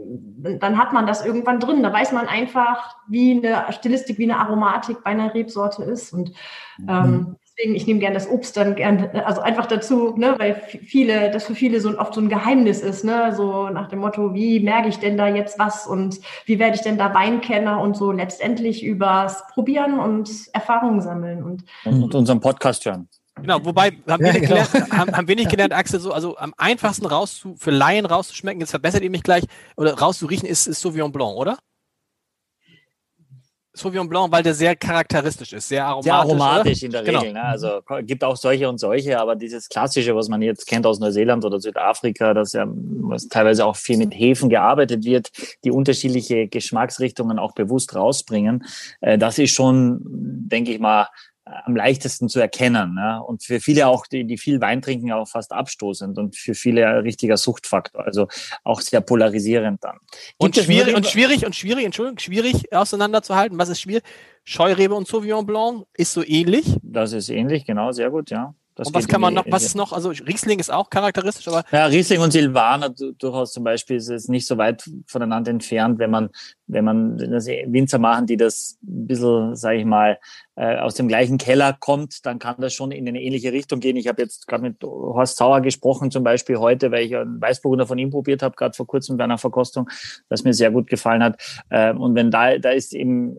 dann hat man das irgendwann drin. Da weiß man einfach, wie eine Stilistik, wie eine Aromatik bei einer Rebsorte ist. Und ähm, mhm deswegen, ich nehme gerne das Obst dann gern, also einfach dazu, ne, weil viele, das für viele so oft so ein Geheimnis ist, ne, so nach dem Motto, wie merke ich denn da jetzt was und wie werde ich denn da Weinkenner und so letztendlich übers Probieren und Erfahrungen sammeln und, und unseren Podcast hören. Genau, wobei haben wir, ja, genau. gelernt, haben, haben wir nicht gelernt, Axel, so, also am einfachsten rauszu, für Laien rauszuschmecken, jetzt verbessert ihr mich gleich, oder rauszuriechen, ist, ist Sauvignon Blanc, oder? Sauvignon Blanc, weil der sehr charakteristisch ist, sehr aromatisch. Sehr aromatisch oder? in der genau. Regel. Ne? Also gibt auch solche und solche, aber dieses klassische, was man jetzt kennt aus Neuseeland oder Südafrika, das ja was teilweise auch viel mit Hefen gearbeitet wird, die unterschiedliche Geschmacksrichtungen auch bewusst rausbringen, äh, das ist schon, denke ich mal, am leichtesten zu erkennen. Ne? Und für viele auch, die, die viel Wein trinken, auch fast abstoßend und für viele ein richtiger Suchtfaktor. Also auch sehr polarisierend dann. und schwierig, und schwierig, und schwierig, Entschuldigung, schwierig auseinanderzuhalten. Was ist schwierig? Scheurebe und Sauvignon Blanc ist so ähnlich? Das ist ähnlich, genau, sehr gut, ja. Das und was kann man noch, was ist noch, also Riesling ist auch charakteristisch, aber. Ja, Riesling und Silvaner durchaus zum Beispiel ist es nicht so weit voneinander entfernt, wenn man, wenn man das Winzer machen, die das ein bisschen, sage ich mal, äh, aus dem gleichen Keller kommt, dann kann das schon in eine ähnliche Richtung gehen. Ich habe jetzt gerade mit Horst Sauer gesprochen, zum Beispiel heute, weil ich einen Weißburgunder von ihm probiert habe, gerade vor kurzem bei einer Verkostung, das mir sehr gut gefallen hat. Äh, und wenn da, da ist eben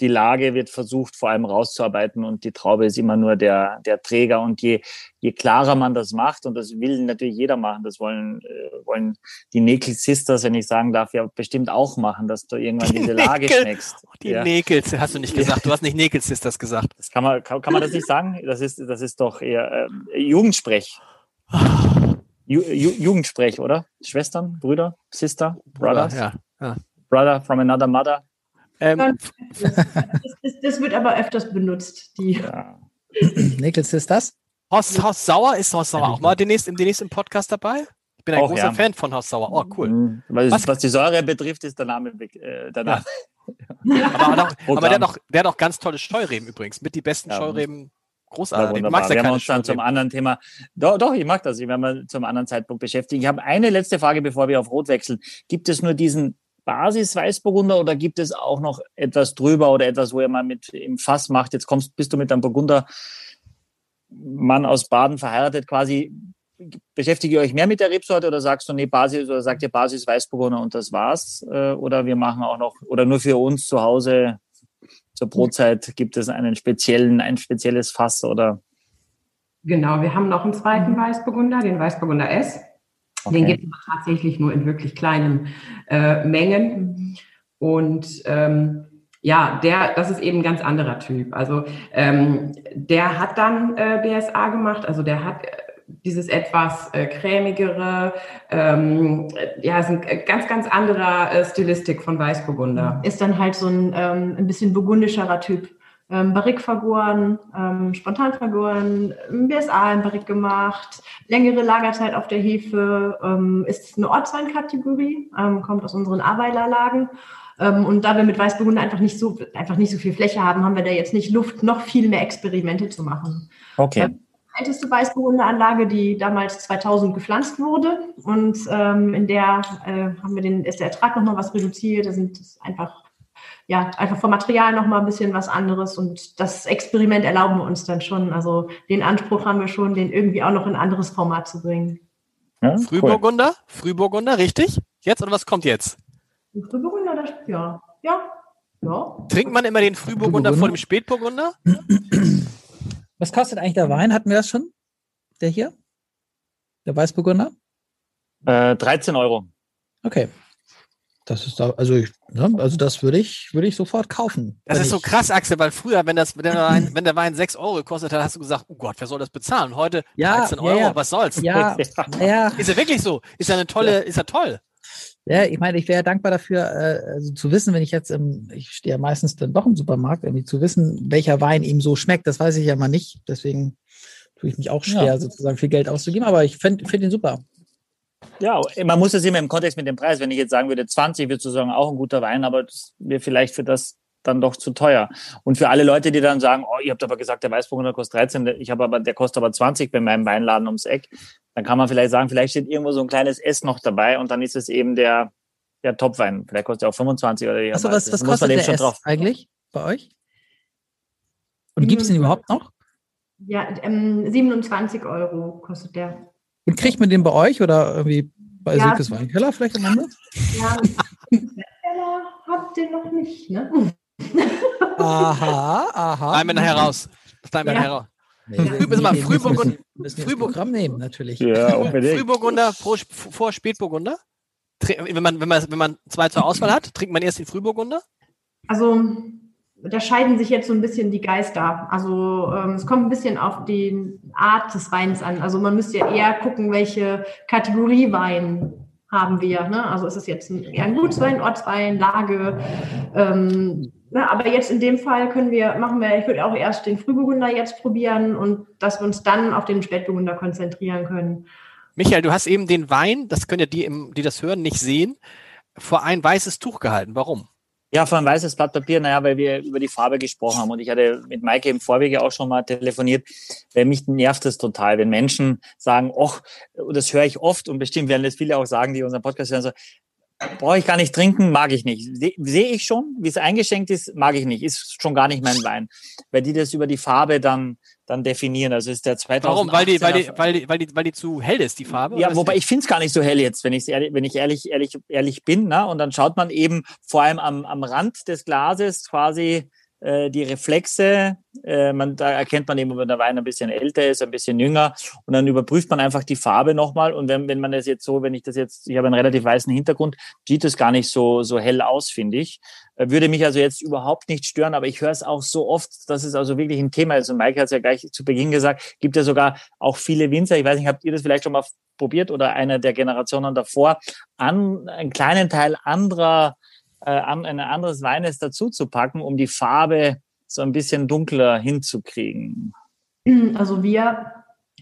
die Lage wird versucht vor allem rauszuarbeiten und die Traube ist immer nur der, der Träger. Und je, je klarer man das macht, und das will natürlich jeder machen, das wollen, äh, wollen die Näkel Sisters, wenn ich sagen darf, ja bestimmt auch machen, dass du irgendwann diese Lage schmeckst. Oh, die ja. Näkels, hast du nicht gesagt. Du hast nicht Näkel Sisters gesagt. Das kann man, kann, kann man das nicht sagen? Das ist, das ist doch eher äh, Jugendsprech. Ju, Ju, Jugendsprech, oder? Schwestern, Brüder, Sister, Brothers? Ja, ja. Brother from another mother. Ähm, das, das, wird aber öfters benutzt. Die. Ja. Nichols ist das? Horst, Horst Sauer ist Horst Sauer auch mal demnächst, demnächst im Podcast dabei? Ich bin ein auch, großer ja. Fan von Horst Sauer. Oh, cool. Mhm. Was, was, die Säure betrifft, ist der Name. Äh, der Name. Ja. aber, auch, aber der, hat auch, der hat auch ganz tolle Scheureben übrigens. Mit die besten ja, Scheureben. Großartig. Ja, magst ja wir haben uns dann zum anderen Thema. Doch, doch, ich mag das. Ich werde mal zum anderen Zeitpunkt beschäftigen. Ich habe eine letzte Frage, bevor wir auf Rot wechseln. Gibt es nur diesen Basis Weißburgunder oder gibt es auch noch etwas drüber oder etwas, wo ihr mal mit im Fass macht? Jetzt kommst, bist du mit einem Burgunder Mann aus Baden verheiratet quasi. Beschäftige ihr euch mehr mit der Rebsorte oder sagst du, nee, Basis oder sagt ihr Basis Weißburgunder und das war's? Äh, oder wir machen auch noch, oder nur für uns zu Hause zur Brotzeit gibt es einen speziellen, ein spezielles Fass oder? Genau, wir haben noch einen zweiten Weißburgunder, den Weißburgunder S. Okay. Den gibt es tatsächlich nur in wirklich kleinen äh, Mengen. Und ähm, ja, der, das ist eben ein ganz anderer Typ. Also ähm, der hat dann äh, BSA gemacht, also der hat äh, dieses etwas äh, cremigere, ähm, ja, ist ein ganz, ganz anderer äh, Stilistik von Weißburgunder. Ist dann halt so ein, ähm, ein bisschen burgundischerer Typ ähm, Barrique vergoren, ähm, spontan vergoren, BSA in Barrique gemacht, längere Lagerzeit auf der Hefe, ähm, ist eine Ortsweinkategorie, ähm, kommt aus unseren Aweiler-Lagen. Ähm, und da wir mit Weißburgunder einfach nicht so, einfach nicht so viel Fläche haben, haben wir da jetzt nicht Luft, noch viel mehr Experimente zu machen. Okay. Ähm, älteste Weißburgunderanlage, die damals 2000 gepflanzt wurde. Und ähm, in der äh, haben wir den, ist der Ertrag nochmal was reduziert. Da sind einfach ja, einfach vom Material noch mal ein bisschen was anderes und das Experiment erlauben wir uns dann schon. Also den Anspruch haben wir schon, den irgendwie auch noch in ein anderes Format zu bringen. Ja, Frühburgunder? Cool. Frühburgunder, richtig? Jetzt oder was kommt jetzt? Frühburgunder, das, ja, ja, ja. Trinkt man immer den Frühburgunder, Frühburgunder? vor dem Spätburgunder? Was kostet eigentlich der Wein? Hatten wir das schon? der hier? Der Weißburgunder? Äh, 13 Euro. Okay. Das ist da, also ich, ne, also das würde ich, würde ich sofort kaufen. Das ist so krass, Axel, weil früher, wenn, das, wenn, der Wein, wenn der Wein 6 Euro gekostet hat, hast du gesagt, oh Gott, wer soll das bezahlen? Und heute Ja, 13 ja, Euro, ja. was soll's? Ja, ja, Ist ja wirklich so. Ist ja eine tolle, ist ja toll. ja, ich meine, ich wäre dankbar dafür, äh, also zu wissen, wenn ich jetzt im, ich stehe ja meistens dann doch im Supermarkt, irgendwie zu wissen, welcher Wein ihm so schmeckt, das weiß ich ja mal nicht. Deswegen tue ich mich auch schwer, Ja. sozusagen viel Geld auszugeben, aber ich finde find ihn super. Ja, man muss es immer im Kontext mit dem Preis. Wenn ich jetzt sagen würde, 20 würde sagen, auch ein guter Wein, aber das wäre vielleicht für das dann doch zu teuer. Und für alle Leute, die dann sagen, oh, ihr habt aber gesagt, der Weißburgunder kostet 13, ich habe aber, der kostet aber 20 bei meinem Weinladen ums Eck, dann kann man vielleicht sagen, vielleicht steht irgendwo so ein kleines S noch dabei und dann ist es eben der, der Topwein. Vielleicht kostet er auch 25 oder Achso, was, was kostet der schon S drauf. eigentlich bei euch? Und gibt es den überhaupt noch? Ja, ähm, 27 Euro kostet der. Und kriegt man den bei euch oder irgendwie bei Ja. Silkes Weinkeller vielleicht am Ende? Ja, Bestseller habt ihr noch nicht, ne? Aha, aha. Schneiden wir nachher raus. Schneiden wir Ja. nachher raus. Nee, Früh- wir wir Frühburgund- müssen, müssen Frühburg- Programm nehmen, natürlich. Ja, unbedingt. Frühburgunder vor, vor Spätburgunder? Wenn man, wenn, man, wenn man zwei zur Auswahl hat, trinkt man erst den Frühburgunder? Also da scheiden sich jetzt so ein bisschen die Geister. Also ähm, es kommt ein bisschen auf die Art des Weins an. Also man müsste ja eher gucken, welche Kategorie Wein haben wir. Ne? Also ist es jetzt ein, eher ein Gutswein, Ortswein, Lage. Ähm, ne? Aber jetzt in dem Fall können wir, machen wir, ich würde auch erst den Frühburgunder jetzt probieren und dass wir uns dann auf den Spätburgunder konzentrieren können. Michael, du hast eben den Wein, das können ja die, die das hören, nicht sehen, vor ein weißes Tuch gehalten. Warum? Ja, vor ein weißes Blatt Papier, naja, weil wir über die Farbe gesprochen haben. Und ich hatte mit Maike im Vorwege auch schon mal telefoniert, weil mich nervt es total, wenn Menschen sagen, und das höre ich oft und bestimmt werden das viele auch sagen, die unseren Podcast hören, so, brauche ich gar nicht trinken, mag ich nicht. Se- Sehe ich schon, wie es eingeschenkt ist, mag ich nicht, ist schon gar nicht mein Wein. Weil die das über die Farbe dann, dann definieren. Also ist der 2018 Warum? Weil die, weil die, weil die, weil die, weil die zu hell ist, die Farbe? ja, wobei ich finde es gar nicht so hell jetzt, wenn, ich's ehrlich, wenn ich ehrlich, ehrlich, ehrlich bin. Ne? Und dann schaut man eben vor allem am, am Rand des Glases quasi die Reflexe. Äh, man, da erkennt man eben, wenn der Wein ein bisschen älter ist, ein bisschen jünger. Und dann überprüft man einfach die Farbe nochmal. Und wenn, wenn man das jetzt so, wenn ich das jetzt, ich habe einen relativ weißen Hintergrund, sieht es gar nicht so, so hell aus, finde ich. Äh, Würde mich also jetzt überhaupt nicht stören, aber ich höre es auch so oft, dass es also wirklich ein Thema ist. Und Mike hat es ja gleich zu Beginn gesagt, gibt ja sogar auch viele Winzer, ich weiß nicht, habt ihr das vielleicht schon mal probiert oder einer der Generationen davor, an einen kleinen Teil anderer, äh, an ein anderes Weines dazu zu packen, um die Farbe so ein bisschen dunkler hinzukriegen. Also wir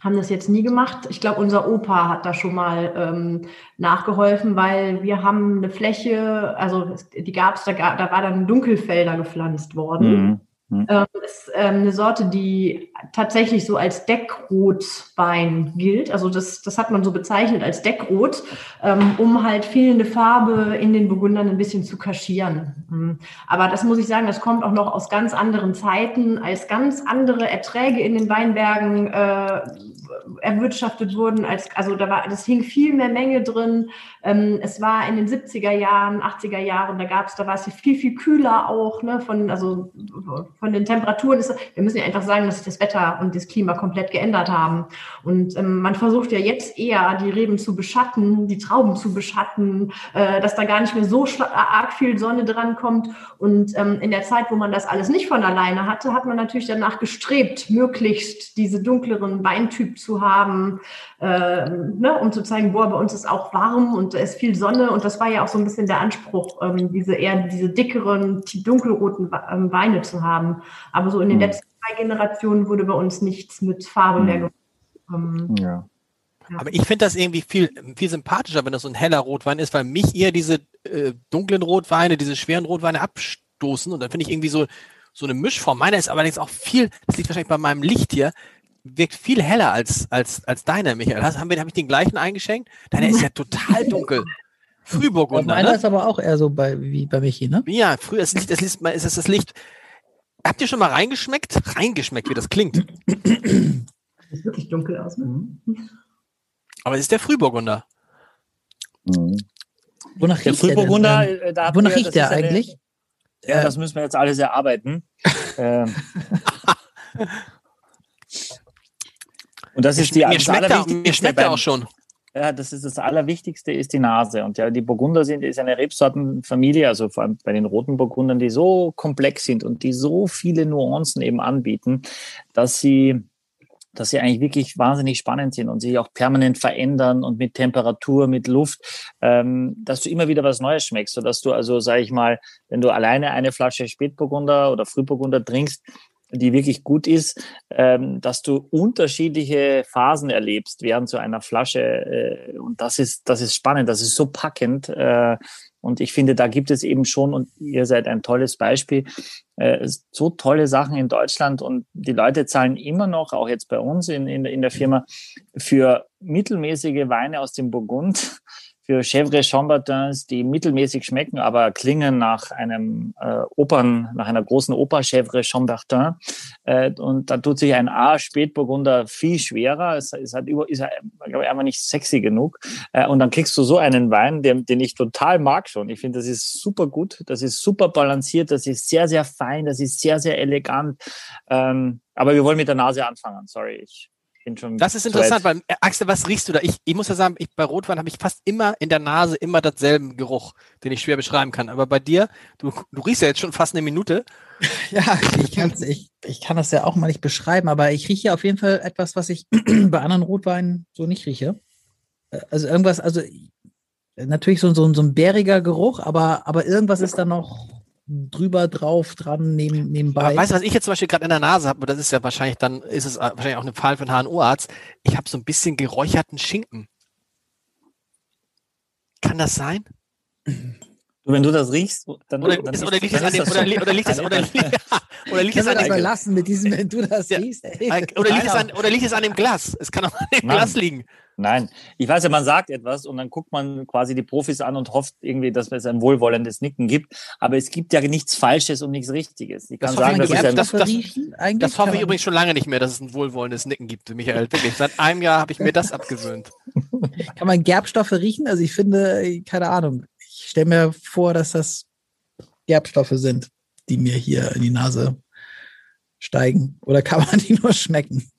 haben das jetzt nie gemacht. Ich glaube, unser Opa hat da schon mal ähm, nachgeholfen, weil wir haben eine Fläche, also die gab es, da, da war dann Dunkelfelder gepflanzt worden. Mhm. Ähm, ist ähm, eine Sorte, die tatsächlich so als Deckrotwein gilt. Also das, das hat man so bezeichnet als Deckrot, ähm, um halt fehlende Farbe in den Burgundern ein bisschen zu kaschieren. Mhm. Aber das muss ich sagen, das kommt auch noch aus ganz anderen Zeiten, als ganz andere Erträge in den Weinbergen äh, erwirtschaftet wurden. Als, also da war, das hing viel mehr Menge drin. Ähm, es war in den 70er Jahren, 80er Jahren, da gab es, da war es viel, viel kühler auch, ne, von, also von den Temperaturen ist, wir müssen ja einfach sagen, dass sich das Wetter und das Klima komplett geändert haben. Und ähm, man versucht ja jetzt eher, die Reben zu beschatten, die Trauben zu beschatten, äh, dass da gar nicht mehr so arg viel Sonne dran kommt. Und ähm, in der Zeit, wo man das alles nicht von alleine hatte, hat man natürlich danach gestrebt, möglichst diese dunkleren Weintyp zu haben, äh, ne, um zu zeigen, boah, bei uns ist auch warm und da ist viel Sonne. Und das war ja auch so ein bisschen der Anspruch, ähm, diese eher diese dickeren, die dunkelroten ähm, Weine zu haben. Aber so in den Mhm. letzten zwei Generationen wurde bei uns nichts mit Farbe mehr gemacht. Ähm, Ja. Aber ich finde das irgendwie viel, viel sympathischer, wenn das so ein heller Rotwein ist, weil mich eher diese äh, dunklen Rotweine, diese schweren Rotweine abstoßen. Und dann finde ich irgendwie so, so eine Mischform. Meiner ist allerdings auch viel, das liegt wahrscheinlich bei meinem Licht hier, wirkt viel heller als, als, als deiner, Michael. Hast, haben wir, habe ich den gleichen eingeschenkt? Deiner ist ja total dunkel. Und Frühburgunder, meiner ne? ist aber auch eher so bei, wie bei Michi, ne? Ja, früher ist das Licht, das Licht, ist das das Licht. Habt ihr schon mal reingeschmeckt? Reingeschmeckt, wie das klingt. sieht wirklich dunkel aus. Ne? Aber es ist der Frühburgunder. Mhm. Wonach Der riecht der denn? Frühburgunder, Ähm, äh, da wonach riecht das der ist eine- eigentlich? Ja, das müssen wir jetzt alles erarbeiten. ähm, Und das ist die mir schmeckt, er, mir schmeckt er auch schon. Ja, das ist das Allerwichtigste, ist die Nase. Und ja, die Burgunder sind ist eine Rebsortenfamilie, also vor allem bei den roten Burgundern, die so komplex sind und die so viele Nuancen eben anbieten, dass sie dass sie eigentlich wirklich wahnsinnig spannend sind und sich auch permanent verändern und mit Temperatur, mit Luft, ähm, dass du immer wieder was Neues schmeckst, sodass du also, sage ich mal, wenn du alleine eine Flasche Spätburgunder oder Frühburgunder trinkst, die wirklich gut ist, ähm, dass du unterschiedliche Phasen erlebst während so einer Flasche. Äh, und das ist, das ist spannend, das ist so packend. Äh, und ich finde, da gibt es eben schon, und ihr seid ein tolles Beispiel, äh, so tolle Sachen in Deutschland. Und die Leute zahlen immer noch, auch jetzt bei uns in, in, in der Firma, für mittelmäßige Weine aus dem Burgund für Chèvre Chambertins, die mittelmäßig schmecken, aber klingen nach einem äh, Opern, nach einer großen Oper Chèvre Chambertin. Äh, und da tut sich ein A Spätburgunder viel schwerer. Es, es hat über, ist glaube ich, einfach nicht sexy genug. Äh, und dann kriegst du so einen Wein, den, den ich total mag schon. Ich finde, das ist super gut, das ist super balanciert, das ist sehr, sehr fein, das ist sehr, sehr elegant. Ähm, aber wir wollen mit der Nase anfangen. Sorry, ich bin schon. Das ist interessant, weil äh, Axel, was riechst du da? Ich, ich muss ja sagen, ich, bei Rotwein habe ich fast immer in der Nase immer denselben Geruch, den ich schwer beschreiben kann. Aber bei dir, du, du riechst ja jetzt schon fast eine Minute. Ja, ich, kann's, ich, ich kann das ja auch mal nicht beschreiben, aber ich rieche auf jeden Fall etwas, was ich bei anderen Rotweinen so nicht rieche. Äh, also irgendwas, also natürlich so, so, so ein bäriger Geruch, aber, aber irgendwas ist da noch drüber, drauf, dran, neben, nebenbei. Aber weißt du, was ich jetzt zum Beispiel gerade in der Nase habe, das ist ja wahrscheinlich dann, ist es wahrscheinlich auch eine Fall für einen HNO-Arzt. Ich habe so ein bisschen geräucherten Schinken. Kann das sein? Wenn du das riechst, dann oder, dann ist, oder liegt es an dem, oder, oder liegt es oder, oder liegt es an dem überlassen mit diesem, wenn du das ja. riechst. Ey. Oder liegt es an oder liegt es an dem Glas? Es kann auch an dem Nein. Glas liegen. Nein, ich weiß ja, man sagt etwas und dann guckt man quasi die Profis an und hofft irgendwie, dass es ein wohlwollendes Nicken gibt. Aber es gibt ja nichts Falsches und nichts Richtiges. Ich kann das sagen, das ist ein, das, das, das hoffe ich übrigens schon lange nicht mehr, dass es ein wohlwollendes Nicken gibt, Michael. Wirklich. Seit einem Jahr habe ich mir das abgewöhnt. Kann man Gerbstoffe riechen? Also ich finde, keine Ahnung. Stelle mir vor, dass das Gerbstoffe sind, die mir hier in die Nase steigen. Oder kann man die nur schmecken?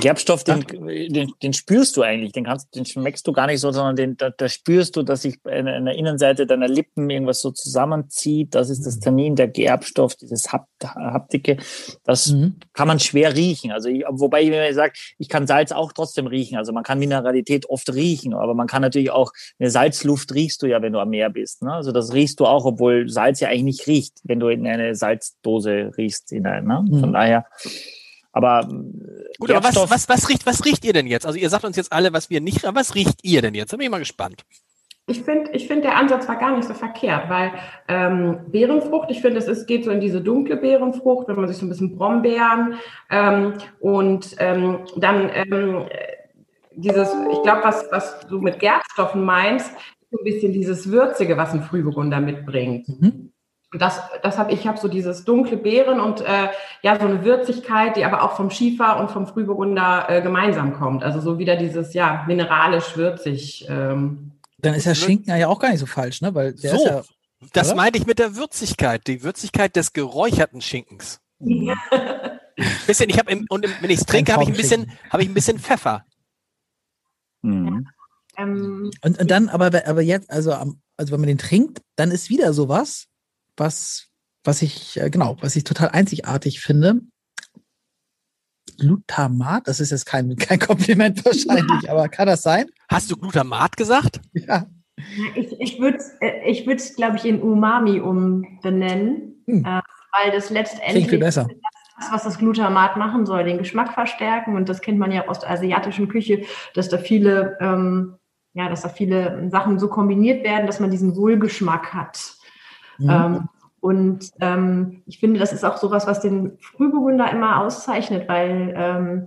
Gerbstoff, den, den, den, spürst du eigentlich, den kannst, den schmeckst du gar nicht so, sondern den, da, da spürst du, dass sich an der Innenseite deiner Lippen irgendwas so zusammenzieht. Das ist das Tannin, der Gerbstoff, dieses Haptike. Das mhm. kann man schwer riechen. Also, ich, wobei ich mir sage, ich kann Salz auch trotzdem riechen. Also, man kann Mineralität oft riechen, aber man kann natürlich auch eine Salzluft riechst du ja, wenn du am Meer bist. Ne? Also, das riechst du auch, obwohl Salz ja eigentlich nicht riecht, wenn du in eine Salzdose riechst. Hinein, ne? Mhm. Von daher, aber Gut, aber was, was, was, riecht, was riecht ihr denn jetzt? Also ihr sagt uns jetzt alle, was wir nicht, aber was riecht ihr denn jetzt? Da bin ich mal gespannt. Ich finde, ich find, der Ansatz war gar nicht so verkehrt, weil ähm, Beerenfrucht, ich finde, es ist, geht so in diese dunkle Beerenfrucht, wenn man sich so ein bisschen Brombeeren ähm, und ähm, dann ähm, dieses, ich glaube, was, was du mit Gerbstoffen meinst, ist ein bisschen dieses Würzige, was ein Frühburgunder mitbringt. Mhm. Und das, das habe ich habe so dieses dunkle Beeren und äh, ja so eine Würzigkeit, die aber auch vom Schiefer und vom Frühburgunder äh, gemeinsam kommt. Also so wieder dieses ja mineralisch würzig. Ähm. Dann ist der Schinken ja auch gar nicht so falsch, ne? Weil der so, ist ja, das meinte ich mit der Würzigkeit, die Würzigkeit des geräucherten Schinkens. Ja. bisschen, ich habe und wenn ich es trinke, habe ich ein bisschen, habe ich ein bisschen Pfeffer. Mhm. Ähm, und, und dann, aber, aber jetzt, also, also wenn man den trinkt, dann ist wieder sowas, was, was ich, äh, genau, was ich total einzigartig finde. Glutamat, das ist jetzt kein, kein Kompliment wahrscheinlich, aber kann das sein? Hast du Glutamat gesagt? Ja. Ich, ich würde es, äh, glaube ich, in Umami umbenennen, hm. äh, weil das letztendlich viel besser. das, was das Glutamat machen soll, den Geschmack verstärken. Und das kennt man ja aus der asiatischen Küche, dass da viele, ähm, ja, dass da viele Sachen so kombiniert werden, dass man diesen Wohlgeschmack hat. Mhm. Ähm, und ähm, ich finde, das ist auch sowas, was den Frühburgunder immer auszeichnet, weil ähm,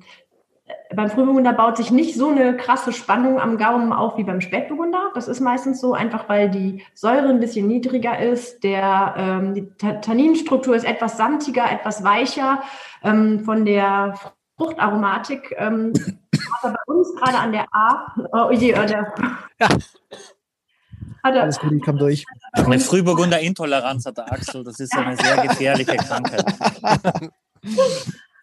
beim Frühburgunder baut sich nicht so eine krasse Spannung am Gaumen auf wie beim Spätburgunder. Das ist meistens so, einfach weil die Säure ein bisschen niedriger ist. Der, ähm, die Tanninstruktur ist etwas samtiger, etwas weicher. Ähm, von der Fruchtaromatik ähm, aber bei uns gerade an der A, oh je, äh, der, ja. Alles gut, ich komme durch. Eine Frühburgunder-Intoleranz hat der Axel. Das ist eine sehr gefährliche Krankheit.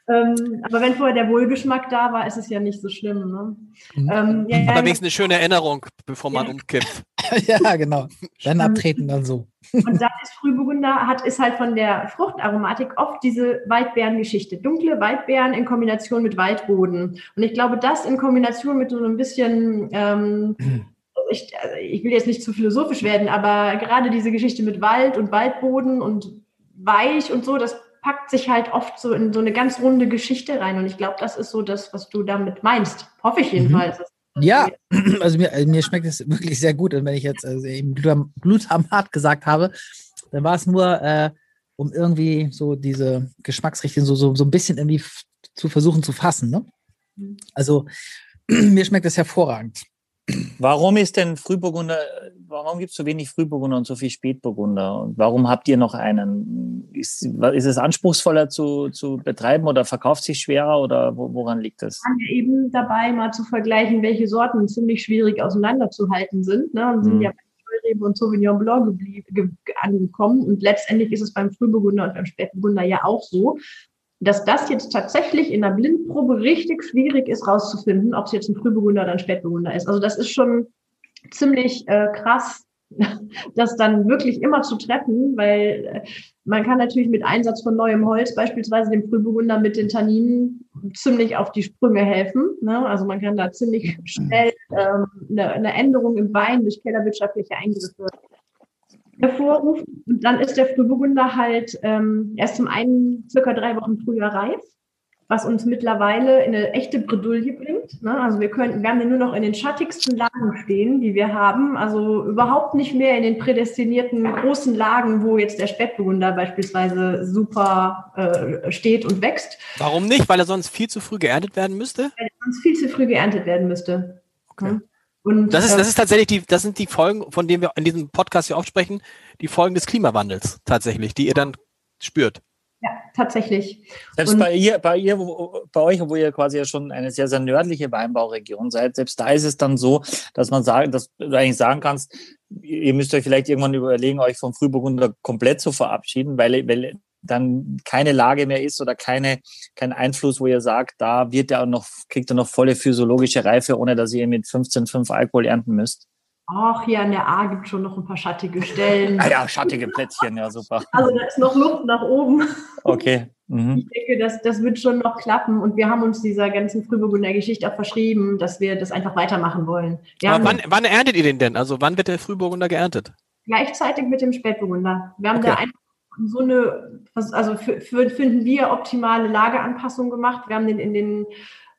Ähm, aber wenn vorher der Wohlgeschmack da war, ist es ja nicht so schlimm. Ne? Mhm. Ähm, ja, aber wenigstens eine schöne Erinnerung, bevor man ja. umkippt. ja, genau. Dann abtreten, dann so. Und dann ist Frühburgunder, hat, ist halt von der Fruchtaromatik oft diese Waldbeerengeschichte. Dunkle Waldbeeren in Kombination mit Waldboden. Und ich glaube, das in Kombination mit so ein bisschen, ähm, ich, also ich will jetzt nicht zu philosophisch werden, aber gerade diese Geschichte mit Wald und Waldboden und weich und so, das packt sich halt oft so in so eine ganz runde Geschichte rein. Und ich glaube, das ist so das, was du damit meinst. Hoffe ich jedenfalls. Mhm. Ja, also mir, mir schmeckt es wirklich sehr gut. Und wenn ich jetzt also eben Glutamat gesagt habe, dann war es nur, äh, um irgendwie so diese Geschmacksrichtung so, so, so ein bisschen irgendwie zu versuchen zu fassen. Ne? Mhm. Also mir schmeckt es hervorragend. Warum ist denn Frühburgunder, warum gibt es so wenig Frühburgunder und so viel Spätburgunder? Und warum habt ihr noch einen? Ist, ist es anspruchsvoller zu, zu betreiben oder verkauft sich schwerer oder woran liegt das? Ich bin eben dabei, mal zu vergleichen, welche Sorten ziemlich schwierig auseinanderzuhalten sind. Ne? Und sind hm. ja bei Scheurebe und Sauvignon Blanc angekommen. Und letztendlich ist es beim Frühburgunder und beim Spätburgunder ja auch so dass das jetzt tatsächlich in der Blindprobe richtig schwierig ist, rauszufinden, ob es jetzt ein Frühburgunder oder ein Spätburgunder ist. Also das ist schon ziemlich äh, krass, das dann wirklich immer zu treffen, weil äh, man kann natürlich mit Einsatz von neuem Holz, beispielsweise dem Frühburgunder mit den Tanninen, ziemlich auf die Sprünge helfen. Ne? Also man kann da ziemlich schnell ähm, eine, eine Änderung im Wein durch kellerwirtschaftliche Eingriffe hervorrufen. Und dann ist der Frühburgunder halt ähm, erst zum einen circa drei Wochen früher reif, was uns mittlerweile in eine echte Bredouille bringt. Ne? Also wir können, wir haben nur noch in den schattigsten Lagen stehen, die wir haben. Also überhaupt nicht mehr in den prädestinierten großen Lagen, wo jetzt der Spätburgunder beispielsweise super äh, steht und wächst. Warum nicht? Weil er sonst viel zu früh geerntet werden müsste? Weil er sonst viel zu früh geerntet werden müsste. Okay. Hm? Und, das ist, das ist tatsächlich die, das sind die Folgen, von denen wir in diesem Podcast ja oft sprechen, die Folgen des Klimawandels tatsächlich, die ihr dann spürt. Ja, tatsächlich. Selbst und bei ihr, bei ihr, wo, bei euch, wo ihr quasi ja schon eine sehr, sehr nördliche Weinbauregion seid, selbst da ist es dann so, dass man sagen, dass du eigentlich sagen kannst, ihr müsst euch vielleicht irgendwann überlegen, euch vom Frühburgunder komplett zu verabschieden, weil, weil dann keine Lage mehr ist oder keine, kein Einfluss, wo ihr sagt, da wird er noch, kriegt er noch volle physiologische Reife, ohne dass ihr mit 15,5 Alkohol ernten müsst? Ach, hier an der A gibt schon noch ein paar schattige Stellen. ah ja, schattige Plätzchen, ja, super. Also da ist noch Luft nach oben. Okay. Mhm. Ich denke, das, das wird schon noch klappen und wir haben uns dieser ganzen Frühburgunder Geschichte auch verschrieben, dass wir das einfach weitermachen wollen. Wir Aber wann, wann erntet ihr den denn? Also wann wird der Frühburgunder geerntet? Gleichzeitig mit dem Spätburgunder. Wir haben okay. da einfach so eine, also für, für, finden wir optimale Lageanpassung gemacht. Wir haben den in den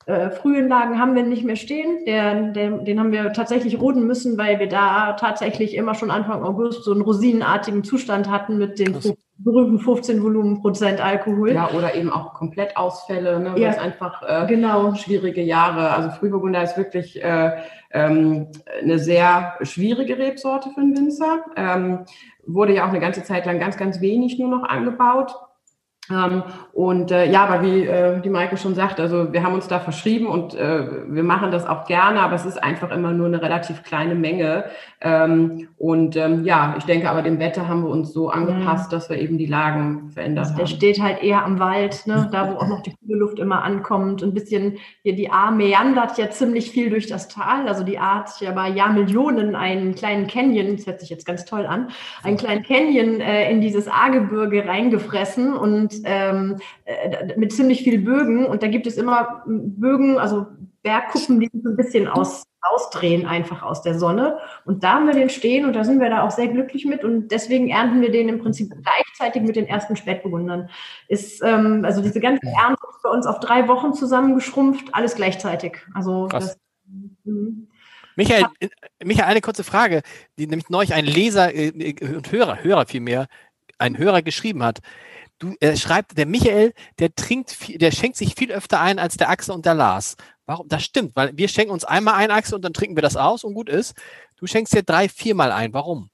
äh, frühen Lagen haben wir nicht mehr stehen. Der, der, den haben wir tatsächlich roden müssen, weil wir da tatsächlich immer schon Anfang August so einen rosinenartigen Zustand hatten mit den Krass. berühmten 15 Volumenprozent Alkohol. Ja, oder eben auch Komplettausfälle, ne, ja, einfach äh, genau. schwierige Jahre. Also Frühburgunder ist wirklich äh, ähm, eine sehr schwierige Rebsorte für einen Winzer. Ähm, wurde ja auch eine ganze Zeit lang ganz, ganz wenig nur noch angebaut. Ähm, und äh, ja, aber wie äh, die Maike schon sagt, also wir haben uns da verschrieben und äh, wir machen das auch gerne, aber es ist einfach immer nur eine relativ kleine Menge. Ähm, und ähm, ja, ich denke aber dem Wetter haben wir uns so angepasst, dass wir eben die Lagen verändert also der haben. Der steht halt eher am Wald, ne? da wo auch noch die kühle Luft immer ankommt. Ein bisschen, hier die A meandert ja ziemlich viel durch das Tal. Also die A hat ja bei Jahrmillionen einen kleinen Canyon, das hört sich jetzt ganz toll an, einen kleinen Canyon äh, in dieses A-Gebirge reingefressen und ähm, äh, mit ziemlich viel Bögen. Und da gibt es immer Bögen, also Bergkuppen, die sich so ein bisschen aus, ausdrehen einfach aus der Sonne. Und da haben wir den stehen und da sind wir da auch sehr glücklich mit. Und deswegen ernten wir den im Prinzip gleichzeitig mit den ersten Spätburgundern. Ist, ähm, also diese ganze Ernte ist bei uns auf drei Wochen zusammengeschrumpft, alles gleichzeitig. Also das, mhm. Michael, Michael, eine kurze Frage, die nämlich neulich ein Leser äh, und Hörer, Hörer vielmehr, ein Hörer geschrieben hat du, er schreibt, der Michael, der trinkt, viel, der schenkt sich viel öfter ein als der Axel und der Lars. Warum? Das stimmt, weil wir schenken uns einmal ein Axel und dann trinken wir das aus und gut ist. Du schenkst dir drei, viermal ein. Warum?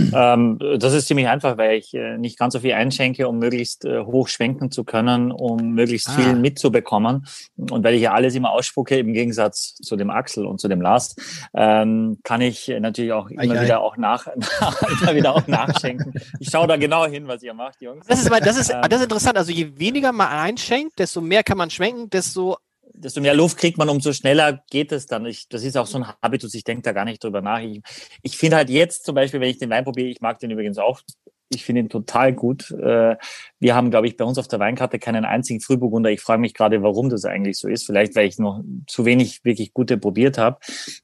Hm. Ähm, das ist ziemlich einfach, weil ich äh, nicht ganz so viel einschenke, um möglichst äh, hoch schwenken zu können, um möglichst ah. viel mitzubekommen. Und weil ich ja alles immer ausspucke, im Gegensatz zu dem Axel und zu dem Lars, ähm, kann ich natürlich auch immer ei, wieder ei. auch nach, immer wieder auch nachschenken. Ich schaue da genau hin, was ihr macht, Jungs. Das ist, das ist, das ist interessant. Also je weniger man einschenkt, desto mehr kann man schwenken, desto desto mehr Luft kriegt man, umso schneller geht es dann. Ich, das ist auch so ein Habitus, ich denke da gar nicht drüber nach. Ich, ich finde halt jetzt zum Beispiel, wenn ich den Wein probiere, ich mag den übrigens auch, ich finde ihn total gut. Äh, wir haben, glaube ich, bei uns auf der Weinkarte keinen einzigen Frühburgunder. Ich frage mich gerade, warum das eigentlich so ist. Vielleicht, weil ich noch zu wenig wirklich gute probiert habe.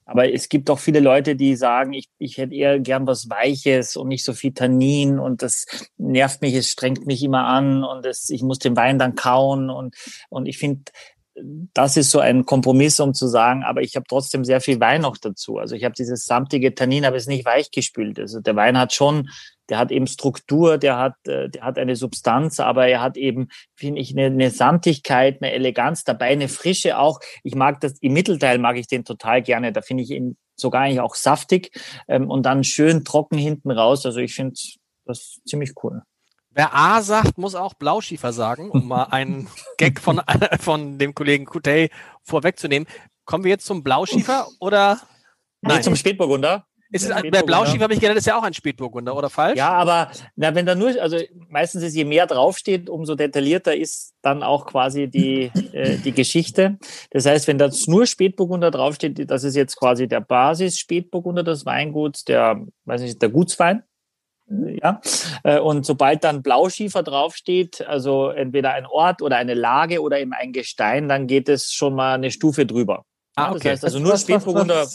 Aber es gibt auch viele Leute, die sagen, ich, ich hätte eher gern was Weiches und nicht so viel Tannin und das nervt mich, es strengt mich immer an und es, ich muss den Wein dann kauen und, und ich finde, das ist so ein Kompromiss, um zu sagen, aber ich habe trotzdem sehr viel Wein noch dazu. Also ich habe dieses samtige Tannin, aber es ist nicht weichgespült. Also der Wein hat schon, der hat eben Struktur, der hat, äh, der hat eine Substanz, aber er hat eben, finde ich, eine, eine Sandigkeit, eine Eleganz dabei, eine Frische auch. Ich mag das, im Mittelteil mag ich den total gerne. Da finde ich ihn sogar eigentlich auch saftig ähm, und dann schön trocken hinten raus. Also ich finde das ziemlich cool. Wer A sagt, muss auch Blauschiefer sagen, um mal einen Gag von, von dem Kollegen Kutey vorwegzunehmen. Kommen wir jetzt zum Blauschiefer oder? Nein, zum Spätburgunder. Ist es, bei Blauschiefer habe ich gedacht, ist ja auch ein Spätburgunder, oder falsch? Ja, aber na, wenn da nur, also meistens ist, je mehr draufsteht, umso detaillierter ist dann auch quasi die, äh, die Geschichte. Das heißt, wenn da nur Spätburgunder draufsteht, das ist jetzt quasi der Basis Spätburgunder des Weinguts, der, weiß nicht, der Gutswein. Ja, äh, und sobald dann Blauschiefer draufsteht, also entweder ein Ort oder eine Lage oder eben ein Gestein, dann geht es schon mal eine Stufe drüber. Ah, okay. Das heißt also nur Spätburgunder.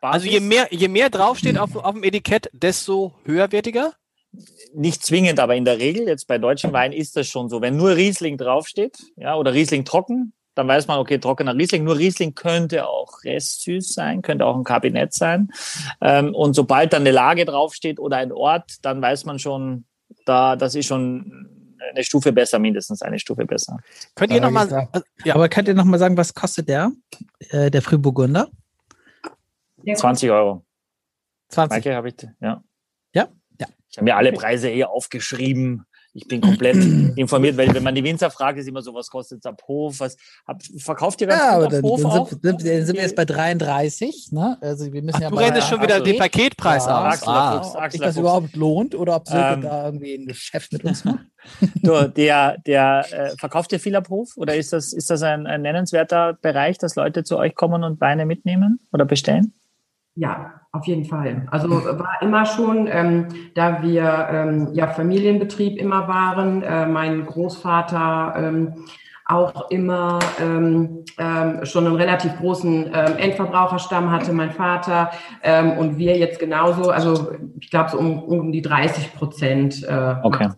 Also je mehr, je mehr draufsteht auf, auf dem Etikett, desto höherwertiger? Nicht zwingend, aber in der Regel, jetzt bei deutschen Weinen ist das schon so. Wenn nur Riesling draufsteht, ja, oder Riesling trocken, dann weiß man, okay, trockener Riesling. Nur Riesling könnte auch restsüß sein, könnte auch ein Kabinett sein. Ähm, und sobald dann eine Lage draufsteht oder ein Ort, dann weiß man schon, da, das ist schon eine Stufe besser, mindestens eine Stufe besser. Könnt ihr nochmal, äh, ja. aber könnt ihr noch mal sagen, was kostet der, äh, der Frühburgunder? 20 Euro. 20. Maike, habe ich, ja. Ja? Ja. Ich habe mir alle Preise hier aufgeschrieben ich bin komplett informiert, weil wenn man die Winzer fragt, ist immer so, was kostet es ab Hof? Was hab, verkauft ihr ganz ja, aber dann, Hof dann, auch? Sind, dann sind wir jetzt bei 33. Ne? Also wir müssen Ach, ja du rennst schon wieder den Paketpreis ja, aus. Ah, Fuchs, ob sich das überhaupt lohnt oder ob Silke ähm, da irgendwie ein Geschäft mit uns macht. du, der, der äh, verkauft ihr viel ab Hof oder ist das, ist das ein, ein nennenswerter Bereich, dass Leute zu euch kommen und Weine mitnehmen oder bestellen? Ja, auf jeden Fall. Also war immer schon, ähm, da wir ähm, ja Familienbetrieb immer waren, äh, mein Großvater ähm, auch immer ähm, ähm, schon einen relativ großen ähm, Endverbraucherstamm hatte, mein Vater ähm, und wir jetzt genauso, also ich glaube so um, um die 30 Prozent. Äh, okay.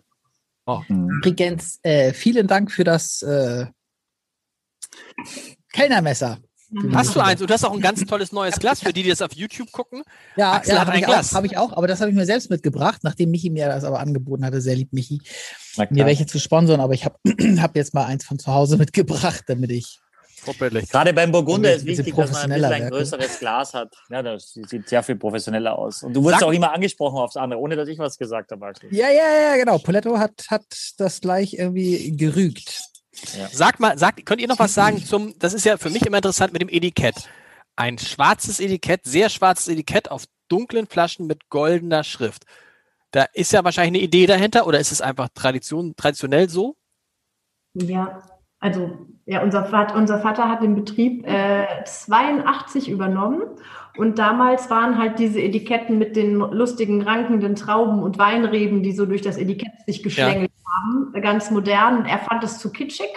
Oh. Übrigens, äh, vielen Dank für das äh, Kellnermesser. Hast du eins? Und du hast auch ein ganz tolles neues Glas für die, die das auf YouTube gucken. Ja, Axel ja, hat ein Glas. Habe ich auch, aber das habe ich mir selbst mitgebracht, nachdem Michi mir das aber angeboten hatte. Sehr lieb, Michi. Mir welche zu sponsern, aber ich habe hab jetzt mal eins von zu Hause mitgebracht, damit ich. Vorbildlich. Gerade beim Burgunder ist wichtig, dass man ein, ein größeres Glas hat. Ja, das sieht sehr viel professioneller aus. Und du wurdest Sag, auch immer angesprochen aufs andere, ohne dass ich was gesagt habe. Axel. Ja, ja, ja, genau. Poletto hat, hat das gleich irgendwie gerügt. Ja. Sag mal, sagt, könnt ihr noch was sagen zum, das ist ja für mich immer interessant mit dem Etikett. Ein schwarzes Etikett, sehr schwarzes Etikett auf dunklen Flaschen mit goldener Schrift. Da ist ja wahrscheinlich eine Idee dahinter oder ist es einfach Tradition, traditionell so? Ja, also ja, unser Vater, unser Vater hat den Betrieb äh, 82 übernommen und damals waren halt diese Etiketten mit den lustigen, rankenden Trauben und Weinreben, die so durch das Etikett sich geschlängelt ja. haben, ganz modern. Er fand es zu kitschig.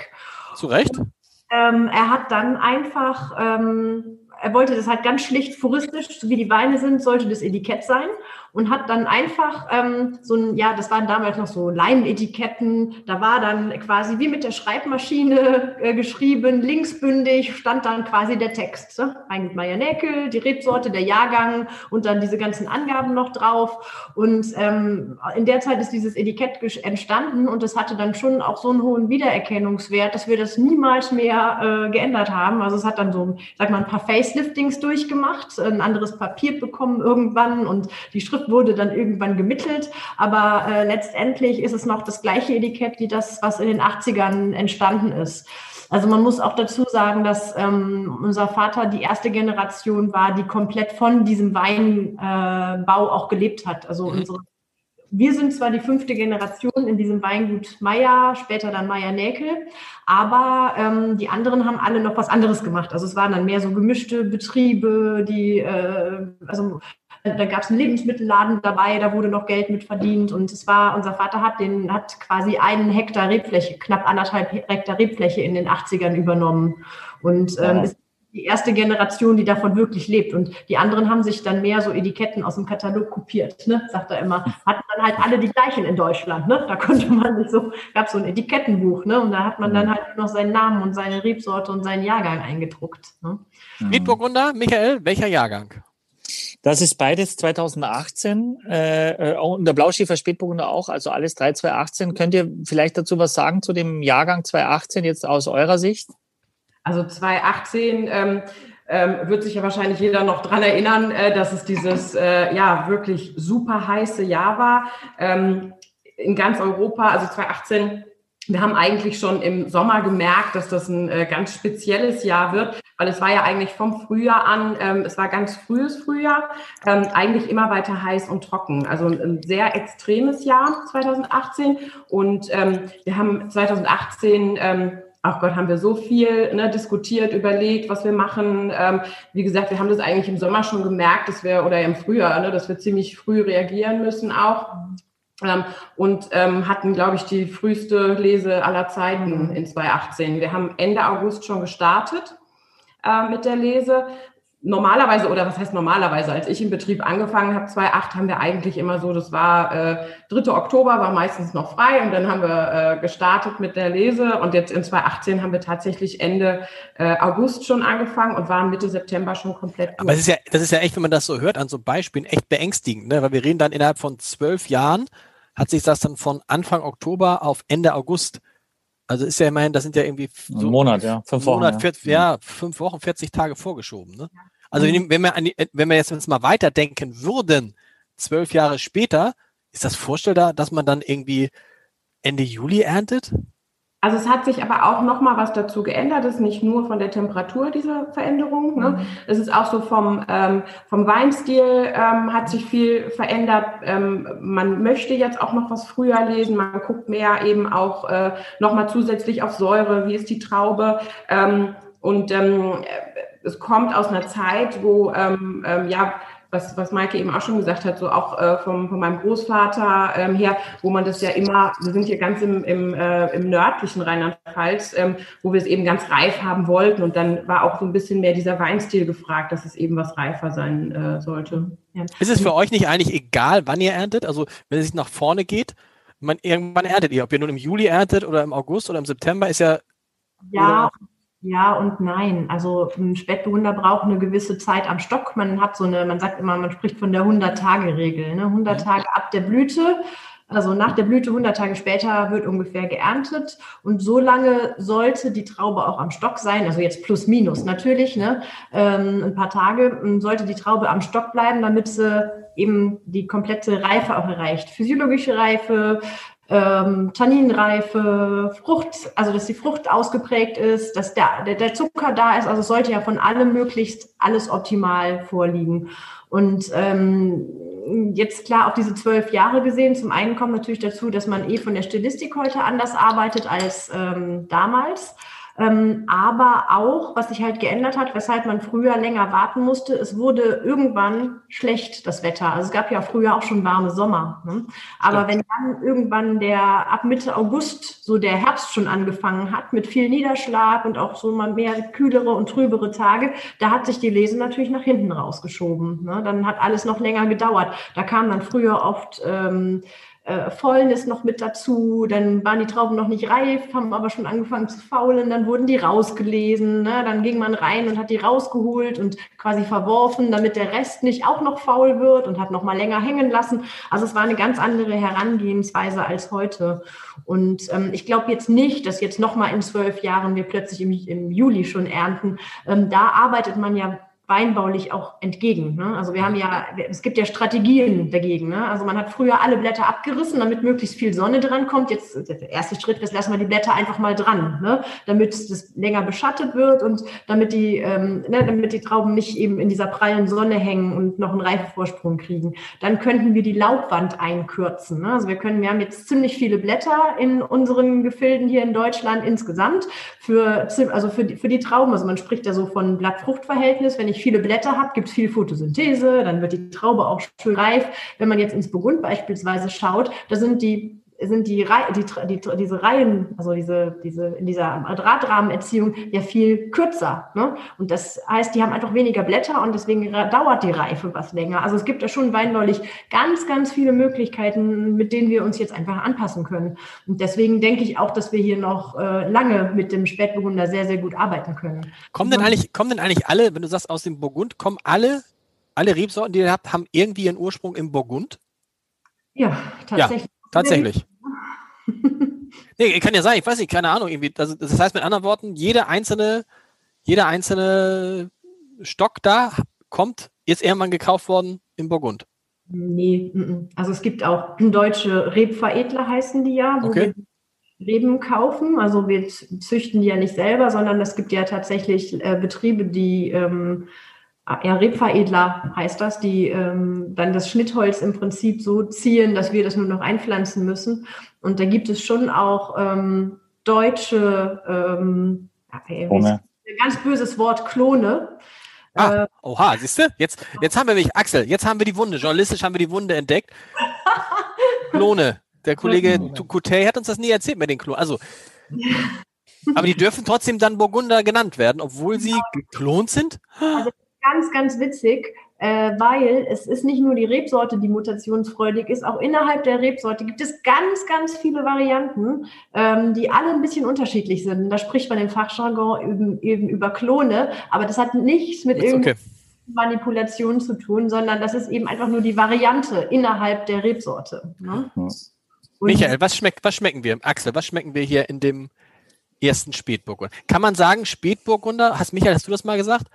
Zu Recht? Und, ähm, er hat dann einfach ähm, er wollte das halt ganz schlicht puristisch, so wie die Weine sind, sollte das Etikett sein und hat dann einfach ähm, so ein, ja, das waren damals noch so Leinetiketten, da war dann quasi wie mit der Schreibmaschine äh, geschrieben, linksbündig stand dann quasi der Text. Ne? Eigentlich Meier Näkel, die Rebsorte, der Jahrgang und dann diese ganzen Angaben noch drauf. Und ähm, in der Zeit ist dieses Etikett entstanden und es hatte dann schon auch so einen hohen Wiedererkennungswert, dass wir das niemals mehr äh, geändert haben. Also es hat dann so, sag mal, ein paar Face Faceliftings durchgemacht, ein anderes Papier bekommen irgendwann und die Schrift wurde dann irgendwann gemittelt. Aber äh, letztendlich ist es noch das gleiche Etikett wie das, was in den 80ern entstanden ist. Also man muss auch dazu sagen, dass ähm, unser Vater die erste Generation war, die komplett von diesem Weinbau äh, auch gelebt hat. Also mhm. unsere wir sind zwar die fünfte Generation in diesem Weingut Meier, später dann Meier-Näkel, aber ähm, die anderen haben alle noch was anderes gemacht. Also es waren dann mehr so gemischte Betriebe, die, äh, also da gab es einen Lebensmittelladen dabei, da wurde noch Geld mit verdient und es war, unser Vater hat den, hat quasi einen Hektar Rebfläche, knapp anderthalb Hektar Rebfläche in den 80ern übernommen und ähm, ist die erste Generation, die davon wirklich lebt. Und die anderen haben sich dann mehr so Etiketten aus dem Katalog kopiert, ne? sagt er immer. Hatten dann halt alle die gleichen in Deutschland. Ne? Da konnte man nicht so, gab so ein Etikettenbuch, ne? Und da hat man dann halt noch seinen Namen und seine Rebsorte und seinen Jahrgang eingedruckt. Ne? Mietburgunder, Michael, welcher Jahrgang? Das ist beides 2018 äh, und der Blauschiefer Spätburgunder auch, also alles 3 2018. Könnt ihr vielleicht dazu was sagen zu dem Jahrgang 2018 jetzt aus eurer Sicht? Also 2018 ähm, ähm, wird sich ja wahrscheinlich jeder noch dran erinnern, äh, dass es dieses äh, ja wirklich super heiße Jahr war. Ähm, in ganz Europa, also 2018 wir haben eigentlich schon im Sommer gemerkt, dass das ein äh, ganz spezielles Jahr wird, weil es war ja eigentlich vom Frühjahr an, ähm, es war ganz frühes Frühjahr, ähm, eigentlich immer weiter heiß und trocken. Also ein, ein sehr extremes Jahr 2018. Und ähm, wir haben 2018 ähm, ach Gott, haben wir so viel ne, diskutiert, überlegt, was wir machen. Ähm, wie gesagt, wir haben das eigentlich im Sommer schon gemerkt, dass wir, oder im Frühjahr, ne, dass wir ziemlich früh reagieren müssen auch. Ähm, und ähm, hatten, glaube ich, die früheste Lese aller Zeiten in 2018. Wir haben Ende August schon gestartet äh, mit der Lese normalerweise, oder was heißt normalerweise, als ich im Betrieb angefangen habe, 2008, haben wir eigentlich immer so, das war äh, 3. Oktober, war meistens noch frei und dann haben wir äh, gestartet mit der Lese und jetzt in 2018 haben wir tatsächlich Ende äh, August schon angefangen und waren Mitte September schon komplett durch. Aber es ist ja, das ist ja echt, wenn man das so hört, an so Beispielen echt beängstigend, ne? weil wir reden dann innerhalb von zwölf Jahren, hat sich das dann von Anfang Oktober auf Ende August also ist ja immerhin, das sind ja irgendwie so ein Monat, ja, fünf Wochen. Monat, ja. 40, ja, fünf Wochen, 40 Tage vorgeschoben. Ne? Also mhm. wenn wir, die, wenn wir jetzt mal weiterdenken würden, zwölf Jahre später, ist das vorstellbar, dass man dann irgendwie Ende Juli erntet? Also es hat sich aber auch noch mal was dazu geändert. Es ist nicht nur von der Temperatur diese Veränderung. Ne? Mhm. Es ist auch so vom ähm, vom Weinstil ähm, hat sich viel verändert. Ähm, man möchte jetzt auch noch was früher lesen. Man guckt mehr eben auch äh, noch mal zusätzlich auf Säure. Wie ist die Traube? Ähm, und ähm, es kommt aus einer Zeit, wo ähm, ja was, was Maike eben auch schon gesagt hat, so auch äh, vom, von meinem Großvater ähm, her, wo man das ja immer, wir sind hier ganz im, im, äh, im nördlichen Rheinland-Pfalz, ähm, wo wir es eben ganz reif haben wollten und dann war auch so ein bisschen mehr dieser Weinstil gefragt, dass es eben was reifer sein äh, sollte. Ja. Ist es für euch nicht eigentlich egal, wann ihr erntet? Also wenn es sich nach vorne geht, man, irgendwann erntet ihr, ob ihr nun im Juli erntet oder im August oder im September, ist ja... Ja, ja und nein. Also ein Spätburgunder braucht eine gewisse Zeit am Stock. Man hat so eine, man sagt immer, man spricht von der 100-Tage-Regel. Ne? 100 Tage ab der Blüte. Also nach der Blüte 100 Tage später wird ungefähr geerntet und so lange sollte die Traube auch am Stock sein, also jetzt plus minus natürlich, ne, ähm, ein paar Tage sollte die Traube am Stock bleiben, damit sie eben die komplette Reife auch erreicht. Physiologische Reife, ähm, Tanninreife, Frucht, also dass die Frucht ausgeprägt ist, dass der, der, der Zucker da ist. Also sollte ja von allem möglichst alles optimal vorliegen. Und ähm, jetzt klar auf diese zwölf Jahre gesehen, zum einen kommt natürlich dazu, dass man eh von der Stilistik heute anders arbeitet als ähm, damals. Ähm, aber auch, was sich halt geändert hat, weshalb man früher länger warten musste, es wurde irgendwann schlecht, das Wetter. Also es gab ja früher auch schon warme Sommer. Ne? Aber ja. wenn dann irgendwann der ab Mitte August so der Herbst schon angefangen hat, mit viel Niederschlag und auch so mal mehr kühlere und trübere Tage, da hat sich die Lese natürlich nach hinten rausgeschoben. Ne? Dann hat alles noch länger gedauert. Da kam dann früher oft ähm, äh, Fäulnis noch mit dazu, dann waren die Trauben noch nicht reif, haben aber schon angefangen zu faulen, dann wurden die rausgelesen, ne? dann ging man rein und hat die rausgeholt und quasi verworfen, damit der Rest nicht auch noch faul wird und hat noch mal länger hängen lassen. Also es war eine ganz andere Herangehensweise als heute. Und ähm, ich glaube jetzt nicht, dass jetzt noch mal in zwölf Jahren wir plötzlich im, im Juli schon ernten. Ähm, da arbeitet man ja weinbaulich auch entgegen. Ne? Also wir haben ja, es gibt ja Strategien dagegen. Ne? Also man hat früher alle Blätter abgerissen, damit möglichst viel Sonne dran kommt. Jetzt der erste Schritt ist, lassen wir die Blätter einfach mal dran, ne? damit das länger beschattet wird und damit die, ähm, ne, damit die Trauben nicht eben in dieser prallen Sonne hängen und noch einen Reifevorsprung kriegen. Dann könnten wir die Laubwand einkürzen. Ne? Also wir können, wir haben jetzt ziemlich viele Blätter in unseren Gefilden hier in Deutschland insgesamt für, also für die, für die Trauben. Also man spricht ja so von Blatt-Frucht-Verhältnis. Wenn ich ich viele Blätter habe, gibt es viel Photosynthese, dann wird die Traube auch schön reif. Wenn man jetzt ins Burgund beispielsweise schaut, da sind die sind die, die, die, diese Reihen, also diese, diese, in dieser Drahtrahmenerziehung ja viel kürzer. Ne? Und das heißt, die haben einfach weniger Blätter und deswegen dauert die Reife was länger. Also es gibt da schon weinläulich ganz, ganz viele Möglichkeiten, mit denen wir uns jetzt einfach anpassen können. Und deswegen denke ich auch, dass wir hier noch äh, lange mit dem Spätburgunder sehr, sehr gut arbeiten können. Kommen denn eigentlich, kommen denn eigentlich alle, wenn du sagst aus dem Burgund, kommen alle, alle Rebsorten, die ihr habt, haben irgendwie ihren Ursprung im Burgund? Ja, tatsächlich. Ja. Tatsächlich. nee, kann ja sein, ich weiß nicht, keine Ahnung. Irgendwie. Also, das heißt mit anderen Worten, jeder einzelne, jeder einzelne Stock da kommt, ist irgendwann gekauft worden in Burgund. Nee, also es gibt auch deutsche Rebveredler heißen die ja, wo okay. wir Reben kaufen. Also wir züchten die ja nicht selber, sondern es gibt ja tatsächlich äh, Betriebe, die ähm, ja, Rebveredler heißt das, die ähm, dann das Schnittholz im Prinzip so ziehen, dass wir das nur noch einpflanzen müssen. Und da gibt es schon auch ähm, deutsche, ähm, ein ganz böses Wort, Klone. Ah, äh, oha, siehst du? Jetzt, jetzt haben wir mich, Axel, jetzt haben wir die Wunde. Journalistisch haben wir die Wunde entdeckt. Klone. Der Kollege Tukutey hat uns das nie erzählt mit den Klonen. Also, aber die dürfen trotzdem dann Burgunder genannt werden, obwohl sie geklont sind? Also, ganz, ganz witzig, äh, weil es ist nicht nur die Rebsorte, die mutationsfreudig ist, auch innerhalb der Rebsorte gibt es ganz, ganz viele Varianten, ähm, die alle ein bisschen unterschiedlich sind. Da spricht man im Fachjargon eben, eben über Klone, aber das hat nichts mit irgendeiner okay. Manipulation zu tun, sondern das ist eben einfach nur die Variante innerhalb der Rebsorte. Ne? Michael, was, schmeckt, was schmecken wir? Axel, was schmecken wir hier in dem ersten Spätburgunder? Kann man sagen, Spätburgunder, hast Michael, hast du das mal gesagt?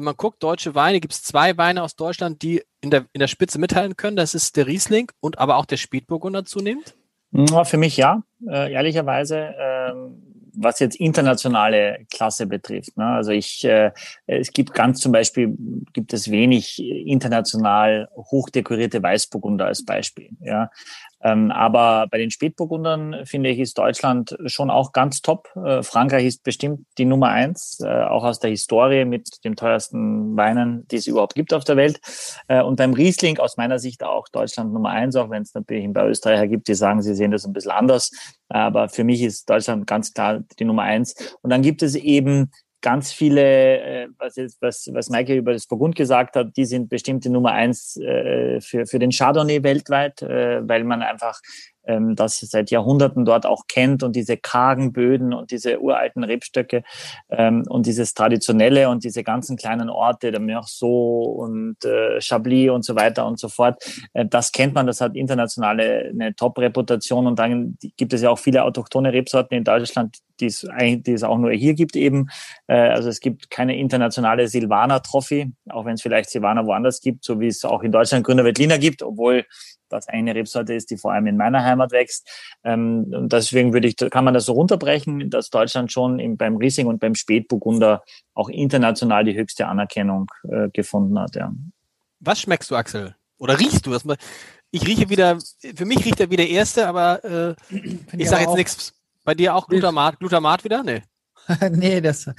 Wenn man guckt, deutsche Weine, gibt es zwei Weine aus Deutschland, die in der, in der Spitze mithalten können. Das ist der Riesling und aber auch der Spätburgunder zunehmend. Für mich ja, äh, ehrlicherweise. Ähm, was jetzt internationale Klasse betrifft. Ne? Also ich, äh, es gibt ganz zum Beispiel, gibt es wenig international hochdekorierte Weißburgunder als Beispiel. Ja? Ähm, aber bei den Spätburgundern finde ich, ist Deutschland schon auch ganz top. Äh, Frankreich ist bestimmt die Nummer eins, äh, auch aus der Historie mit den teuersten Weinen, die es überhaupt gibt auf der Welt. Äh, und beim Riesling aus meiner Sicht auch Deutschland Nummer eins, auch wenn es natürlich ein paar Österreicher gibt, die sagen, sie sehen das ein bisschen anders. Aber für mich ist Deutschland ganz klar die Nummer eins. Und dann gibt es eben ganz viele, äh, was, jetzt, was, was Maike über das Burgund gesagt hat, die sind bestimmt die Nummer eins äh, für, für den Chardonnay weltweit, äh, weil man einfach ähm, das seit Jahrhunderten dort auch kennt und diese kargen Böden und diese uralten Rebstöcke ähm, und dieses Traditionelle und diese ganzen kleinen Orte, der Meursault und äh, Chablis und so weiter und so fort, äh, das kennt man, das hat internationale eine Top-Reputation und dann gibt es ja auch viele autochtone Rebsorten in Deutschland, die es, die es auch nur hier gibt eben. Äh, also es gibt keine internationale Silvaner-Trophy, auch wenn es vielleicht Silvaner woanders gibt, so wie es auch in Deutschland Grüner Veltliner gibt, obwohl das eine Rebsorte ist, die vor allem in meiner Heimat wächst. Ähm, und deswegen würde ich, kann man das so runterbrechen, dass Deutschland schon im, beim Riesling und beim Spätburgunder auch international die höchste Anerkennung äh, gefunden hat. Ja. Was schmeckst du, Axel? Oder riechst du? Ich rieche wieder, für mich riecht er wie der erste, aber äh, ich sage jetzt nichts. Bei dir auch Glutamat, Glutamat wieder? Nee. nee, das,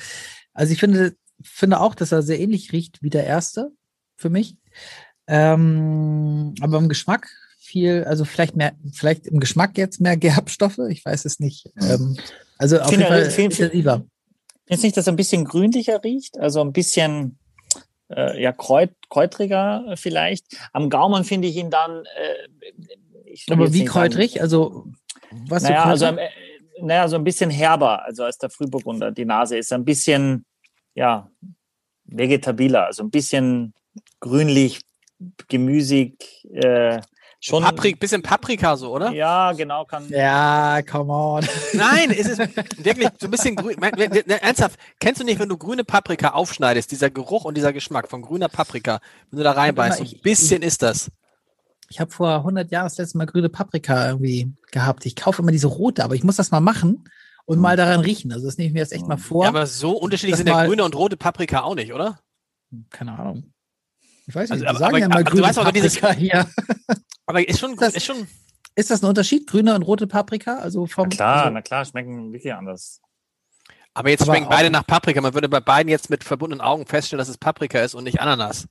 also ich finde, finde auch, dass er sehr ähnlich riecht wie der erste für mich. Ähm, aber im Geschmack viel, also vielleicht mehr, vielleicht im Geschmack jetzt mehr Gerbstoffe, ich weiß es nicht. Ähm, also auf jeden Fall find, intensiver. Findest nicht, dass er ein bisschen grünlicher riecht? Also ein bisschen äh, ja, kräut, kräutriger vielleicht. Am Gaumen finde ich ihn dann. Äh, aber wie kräutrig? Sagen, also was naja, also, äh, naja, so ein bisschen herber, also als der Frühburgunder. Die Nase ist ein bisschen, ja, vegetabiler, also ein bisschen grünlich, gemüsig, äh, schon. Paprik, bisschen Paprika so, oder? Ja, genau, kann. Ja, come on. Nein, es ist wirklich so ein bisschen grün. Ernsthaft, kennst du nicht, wenn du grüne Paprika aufschneidest, dieser Geruch und dieser Geschmack von grüner Paprika, wenn du da reinbeißt, so ein ich- bisschen ist das. Ich habe vor 100 Jahren das letzte Mal grüne Paprika irgendwie gehabt. Ich kaufe immer diese rote, aber ich muss das mal machen und mal daran riechen. Also das nehme ich mir jetzt echt mal vor. Ja, aber so unterschiedlich sind der mal- grüne und rote Paprika auch nicht, oder? Keine Ahnung. Ich weiß Also, nicht, aber- wir sagen aber- ja mal grüne Paprika hier. Aber ist schon, Das- ist schon, Ist das ein Unterschied, grüne und rote Paprika? Also vom Na klar, also, na klar, schmecken wirklich anders. aber jetzt Aber schmecken beide nach Paprika. Man würde bei beiden jetzt mit verbundenen Augen feststellen, dass es Paprika ist und nicht Ananas.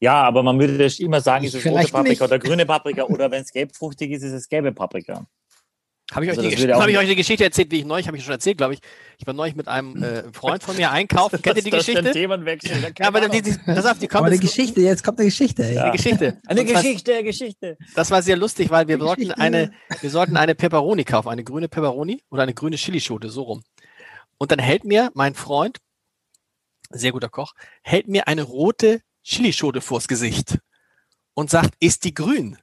Ja, aber man würde immer sagen, ist es rote Paprika nicht. oder grüne Paprika oder wenn es gelbfruchtig ist, ist es gelbe Paprika. Habe ich, euch Also die das würde auch- hab ich euch die Geschichte erzählt, wie ich neulich, habe ich schon erzählt, glaube ich. Ich war neulich mit einem äh, Freund von mir einkaufen. Kennt ihr die Das ist ein Geschichte? Themenwechsel. Ja, Ja, aber die, die, pass auf, die kommt aber eine jetzt- Geschichte, jetzt kommt eine Geschichte. Ey. Ja. Eine Geschichte. Eine Und zwar- Geschichte, Geschichte. Das war sehr lustig, weil wir Eine sollten Geschichte. eine, wir sollten eine Peperoni kaufen, eine grüne Peperoni oder eine grüne Chilischote, so rum. Und dann hält mir mein Freund, sehr guter Koch, hält mir eine rote Chilischote vors Gesicht und sagt, ist die grün?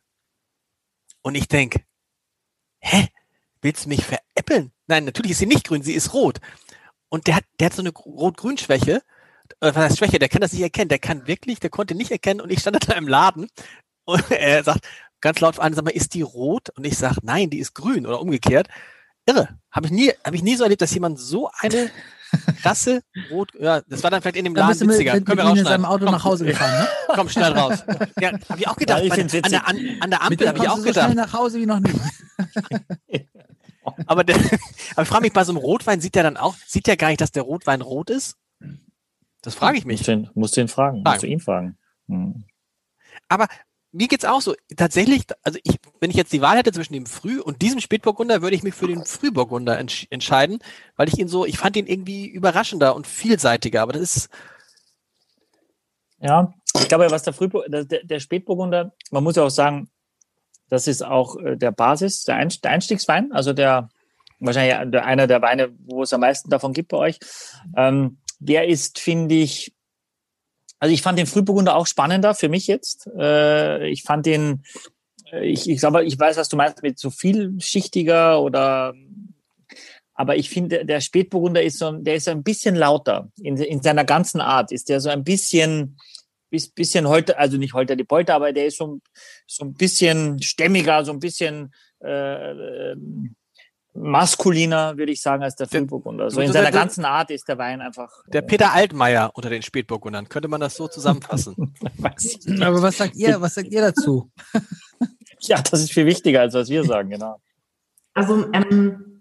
Und ich denk, hä? Willst du mich veräppeln? Nein, natürlich ist sie nicht grün, sie ist rot. Und der hat, der hat so eine Rot-Grün-Schwäche. Äh, Was heißt Schwäche? Der kann das nicht erkennen. Der kann wirklich, der konnte nicht erkennen. Und ich stand da im Laden und er sagt ganz laut an, sag mal, ist die rot? Und ich sage, nein, die ist grün oder umgekehrt. Irre. Habe ich nie, habe ich nie so erlebt, dass jemand so eine krasse Rot, ja, das war dann vielleicht in dem Dann Laden du mit, witziger. mit, Können wir in seinem Auto Komm, nach Hause gefahren, ne? Komm, schnell raus. Ja, habe ich auch gedacht. Ja, ich an, der, an, an der Ampel dem habe ich auch du so schnell gedacht. nach Hause wie noch nie. Aber, der, aber ich frage mich, bei so einem Rotwein sieht der dann auch, sieht der gar nicht, dass der Rotwein rot ist? Das frage ich mich. Musst du ihn, musst du ihn fragen. Fragen. Musst du ihn fragen. Hm. Aber mir geht's auch so. Tatsächlich, also ich, wenn ich jetzt die Wahl hätte zwischen dem Früh und diesem Spätburgunder, würde ich mich für den Frühburgunder entsch entscheiden, weil ich ihn so, ich fand ihn irgendwie überraschender und vielseitiger. Aber das ist, Ja, ich glaube, was der, Frühbur der, der der Spätburgunder, man muss ja auch sagen, das ist auch äh, der Basis, der, Einst der Einstiegswein, also der wahrscheinlich einer der Weine, wo es am meisten davon gibt bei euch. Ähm, der ist, finde ich, also ich fand den Frühburgunder auch spannender für mich jetzt. Äh, ich fand den, äh, ich, ich glaube, ich weiß, was du meinst mit so vielschichtiger oder aber ich finde, der Spätburgunder ist so, der ist ein bisschen lauter. In, in seiner ganzen Art ist der so ein bisschen, bis, bisschen heute, also nicht heute die Polter, aber der ist so, so ein bisschen stämmiger, so ein bisschen äh, ähm, maskuliner, würde ich sagen, als der Der- Frühburgunder. So in seiner du- ganzen Art ist der Wein einfach. der äh, Peter Altmaier unter den Spätburgundern. Könnte man das so zusammenfassen? Aber was sagt ihr, was sagt ihr dazu? Ja, das ist viel wichtiger, als was wir sagen, genau. Also ähm,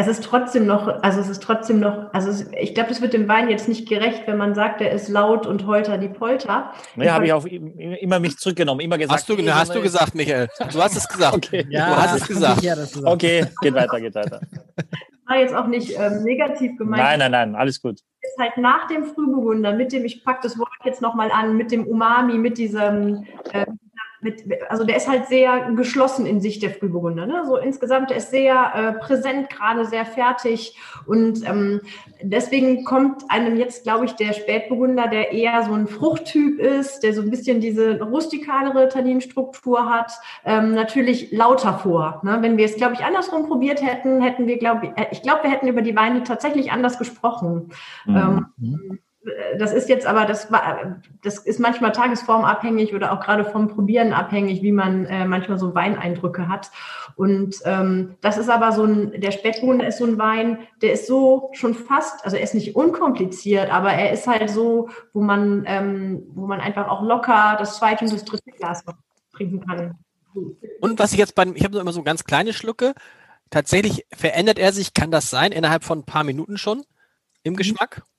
es ist trotzdem noch, also es ist trotzdem noch, also es, ich glaube, das wird dem Wein jetzt nicht gerecht, wenn man sagt, er ist laut und holter die Polter. Nee, habe ich auch im- immer mich zurückgenommen, immer gesagt. Hast du, nee, hast du gesagt, Michael? Du hast es gesagt. Okay. du hast es gesagt. Ja, das gesagt. Okay, geht weiter, geht weiter. War jetzt auch nicht ähm, negativ gemeint. Nein, nein, nein, alles gut. ist halt nach dem Frühburgunder, mit dem, ich packe das Wort jetzt nochmal an, mit dem Umami, mit diesem, äh, mit, also der ist halt sehr geschlossen in sich, der Frühburgunder. Ne? So insgesamt, der ist sehr äh, präsent, gerade sehr fertig. Und ähm, deswegen kommt einem jetzt, glaube ich, der Spätburgunder, der eher so ein Fruchttyp ist, der so ein bisschen diese rustikalere Tanninstruktur hat, ähm, natürlich lauter vor. Ne? Wenn wir es, glaube ich, andersrum probiert hätten, hätten wir, glaube ich, äh, ich glaube, wir hätten über die Weine tatsächlich anders gesprochen. Ähm, das ist jetzt aber, das, das ist manchmal tagesformabhängig oder auch gerade vom Probieren abhängig, wie man äh, manchmal so Weineindrücke hat. Und ähm, das ist aber so ein, der Spätburgunder ist so ein Wein, der ist so schon fast, also er ist nicht unkompliziert, aber er ist halt so, wo man, ähm, wo man einfach auch locker das zweite und das dritte Glas trinken kann. Und was ich jetzt beim, ich habe immer so ganz kleine Schlucke. Tatsächlich verändert er sich, kann das sein, innerhalb von ein paar Minuten schon im Geschmack? Auf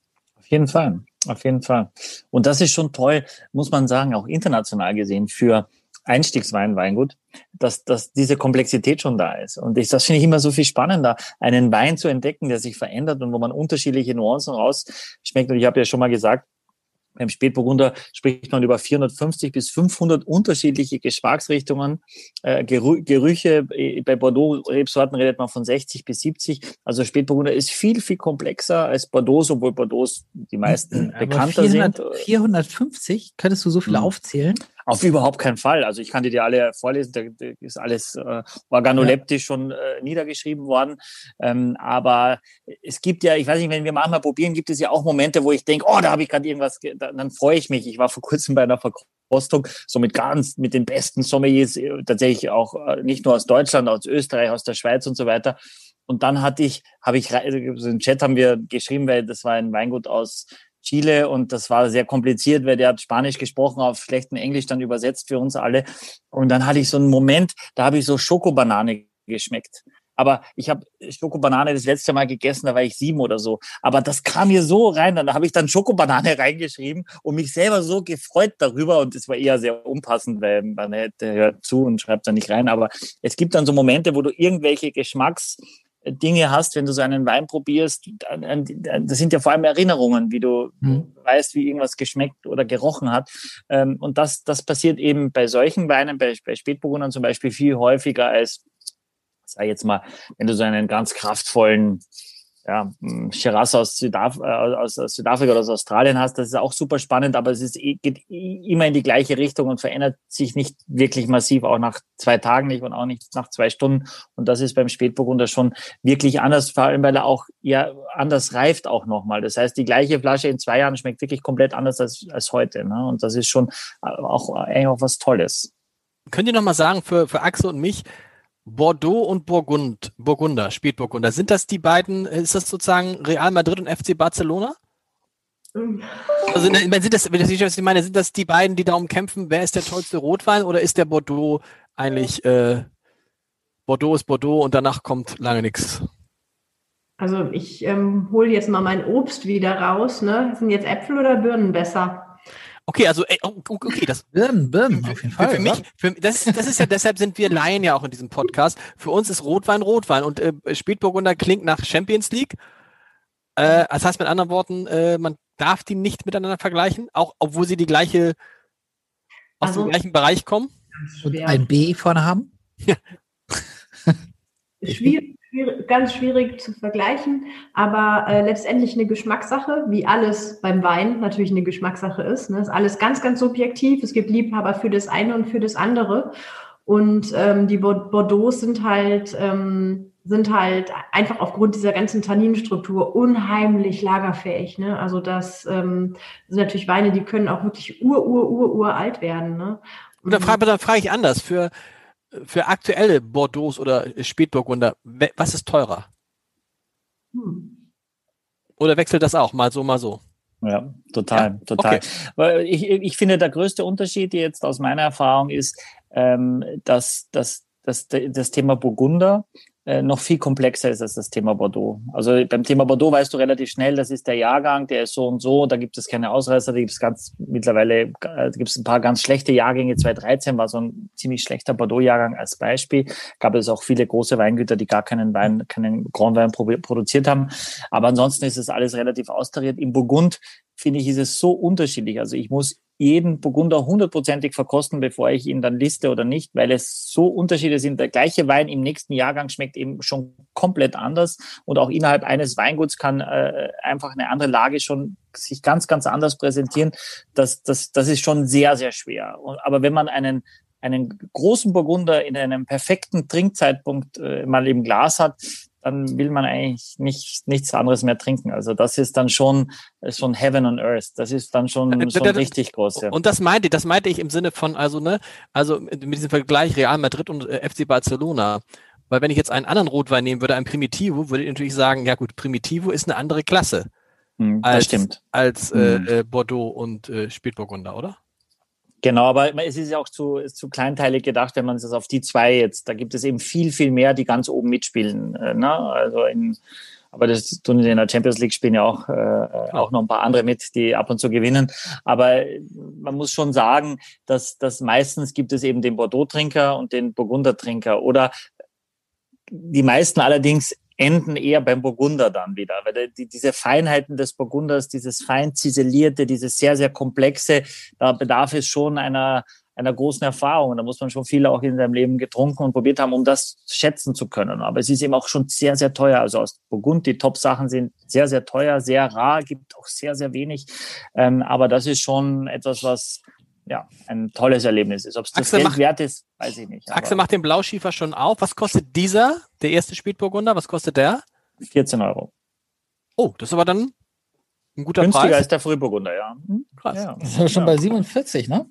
jeden Fall, auf jeden Fall. Und das ist schon toll, muss man sagen, auch international gesehen für Einstiegswein, Weingut, dass, dass diese Komplexität schon da ist. Und ich, das finde ich immer so viel spannender, einen Wein zu entdecken, der sich verändert und wo man unterschiedliche Nuancen rausschmeckt. Und ich habe ja schon mal gesagt, beim Spätburgunder spricht man über 450 bis 500 unterschiedliche Geschmacksrichtungen, äh, Gerü Gerüche. Äh, Bei Bordeaux-Rebsorten redet man von 60 bis 70. Also Spätburgunder ist viel, viel komplexer als Bordeaux, obwohl Bordeaux die meisten bekannter 400, sind. 450, könntest du so viele Mhm. aufzählen? Auf überhaupt keinen Fall. Also ich kann die dir alle vorlesen, da, ist alles äh, organoleptisch ja. schon äh, niedergeschrieben worden. Ähm, aber es gibt ja, ich weiß nicht, wenn wir manchmal probieren, gibt es ja auch Momente, wo ich denke, oh, da habe ich gerade irgendwas, da, dann freue ich mich. Ich war vor kurzem bei einer Verkostung, so mit ganz, mit den besten Sommeliers, äh, tatsächlich auch äh, nicht nur aus Deutschland, aus Österreich, aus der Schweiz und so weiter. Und dann hatte ich, habe ich, also im Chat haben wir geschrieben, weil das war ein Weingut aus Chile und das war sehr kompliziert, weil der hat Spanisch gesprochen, auf schlechtem Englisch dann übersetzt für uns alle. Und dann hatte ich so einen Moment, da habe ich so Schokobanane geschmeckt. Aber ich habe Schokobanane das letzte Mal gegessen, da war ich sieben oder so. Aber das kam mir so rein, dann habe ich dann Schokobanane reingeschrieben und mich selber so gefreut darüber. Und es war eher sehr unpassend, weil man hört zu und schreibt da nicht rein. Aber es gibt dann so Momente, wo du irgendwelche Geschmacks Dinge hast, wenn du so einen Wein probierst, das sind ja vor allem Erinnerungen, wie du mhm. weißt, wie irgendwas geschmeckt oder gerochen hat. Ähm, und das, das passiert eben bei solchen Weinen, bei, bei Spätburgundern zum Beispiel viel häufiger als, sag jetzt mal, wenn du so einen ganz kraftvollen ja, Shiraz aus, Südaf äh, aus, aus, Südafrika oder aus Australien hast, das ist auch super spannend, aber es ist, geht immer in die gleiche Richtung und verändert sich nicht wirklich massiv, auch nach zwei Tagen nicht und auch nicht nach zwei Stunden. Und das ist beim Spätburgunder schon wirklich anders, vor allem weil er auch ja anders reift auch nochmal. Das heißt, die gleiche Flasche in zwei Jahren schmeckt wirklich komplett anders als, als heute. Ne? Und das ist schon äh, auch eigentlich auch was Tolles. Könnt ihr nochmal sagen, für, für Axel und mich, Bordeaux und Burgund, Burgunder, Spätburgunder. Sind das die beiden, ist das sozusagen Real Madrid und FC Barcelona? Also sind das, wenn ich meine, sind das die beiden, die darum kämpfen, wer ist der tollste Rotwein oder ist der Bordeaux eigentlich äh, Bordeaux ist Bordeaux und danach kommt lange nichts? Also ich ähm, hole jetzt mal mein Obst wieder raus. Ne? Sind jetzt Äpfel oder Birnen besser? Okay, also oh, okay, das Birnen, Birnen, auf jeden Fall. Für, für mich, für, das, das ist ja deshalb sind wir Laien ja auch in diesem Podcast. Für uns ist Rotwein Rotwein und äh, Spätburgunder klingt nach Champions League. Äh, das heißt mit anderen Worten, äh, man darf die nicht miteinander vergleichen, auch obwohl sie die gleiche aus also, dem gleichen Bereich kommen. Und ein B vorne haben. Ja. Schwierig, ganz schwierig zu vergleichen, aber äh, letztendlich eine Geschmackssache, wie alles beim Wein natürlich eine Geschmackssache ist. Ne? Ist alles ganz, ganz subjektiv. Es gibt Liebhaber für das eine und für das andere. Und ähm, die Bordeaux sind halt, ähm, sind halt einfach aufgrund dieser ganzen Tanninstruktur unheimlich lagerfähig. Ne? Also das ähm, sind natürlich Weine, die können auch wirklich ur, ur, ur, uralt werden. Ne? Und dann frage, dann frage ich anders. Für für aktuelle Bordeaux oder Spätburgunder, was ist teurer? Hm. Oder wechselt das auch mal so, mal so? Ja, total, ja, total. Okay. Ich, ich finde, der größte Unterschied jetzt aus meiner Erfahrung ist, ähm, dass, dass, dass das Thema Burgunder noch viel komplexer ist als das Thema Bordeaux. Also beim Thema Bordeaux weißt du relativ schnell, das ist der Jahrgang, der ist so und so, da gibt es keine Ausreißer, da gibt es ganz mittlerweile äh, gibt es ein paar ganz schlechte Jahrgänge. 2013 war so ein ziemlich schlechter Bordeaux-Jahrgang als Beispiel. Gab es auch viele große Weingüter, die gar keinen Wein, keinen Grand Wein produziert haben. Aber ansonsten ist es alles relativ austariert. Im Burgund finde ich, ist es so unterschiedlich. Also ich muss jeden Burgunder hundertprozentig verkosten, bevor ich ihn dann liste oder nicht, weil es so Unterschiede sind. Der gleiche Wein im nächsten Jahrgang schmeckt eben schon komplett anders und auch innerhalb eines Weinguts kann äh, einfach eine andere Lage schon sich ganz, ganz anders präsentieren. Das, das, das ist schon sehr, sehr schwer. Aber wenn man einen einen großen Burgunder in einem perfekten Trinkzeitpunkt äh, mal im Glas hat, dann will man eigentlich nicht, nichts anderes mehr trinken. Also das ist dann schon, schon Heaven on Earth. Das ist dann schon, äh, schon richtig groß. Ja. Und das meinte, das meinte ich im Sinne von, also, ne, also mit diesem Vergleich Real Madrid und äh, FC Barcelona. Weil wenn ich jetzt einen anderen Rotwein nehmen würde, ein Primitivo, würde ich natürlich sagen, ja gut, Primitivo ist eine andere Klasse. Hm, als, stimmt. Als äh, hm. äh, Bordeaux und äh, Spätburgunder, oder? Genau, aber es ist ja auch zu, zu kleinteilig gedacht, wenn man es auf die zwei jetzt, da gibt es eben viel, viel mehr, die ganz oben mitspielen. Äh, ne? Also in, aber das tun in der Champions League spielen ja auch, äh, auch noch ein paar andere mit, die ab und zu gewinnen. Aber man muss schon sagen, dass, dass meistens gibt es eben den Bordeaux-Trinker und den Burgunder-Trinker. Oder die meisten allerdings enden eher beim Burgunder dann wieder. Weil die, diese Feinheiten des Burgunders, dieses fein ziselierte, dieses sehr, sehr komplexe, da bedarf es schon einer, einer großen Erfahrung. Da muss man schon viel auch in seinem Leben getrunken und probiert haben, um das schätzen zu können. Aber es ist eben auch schon sehr, sehr teuer. Also aus Burgund, die Top-Sachen sind sehr, sehr teuer, sehr rar, gibt auch sehr, sehr wenig. Ähm, aber das ist schon etwas, was ja, ein tolles Erlebnis ist. Ob es das Axel Geld macht- wert ist, weiß ich nicht. Axel aber macht den Blauschiefer schon auf. Was kostet dieser, der erste Spätburgunder? Was kostet der? 14 Euro. Oh, das ist aber dann ein guter Günstiger Preis. als der Frühburgunder, ja. Hm? Krass. ja. Das ist aber schon ja. bei 47, ne?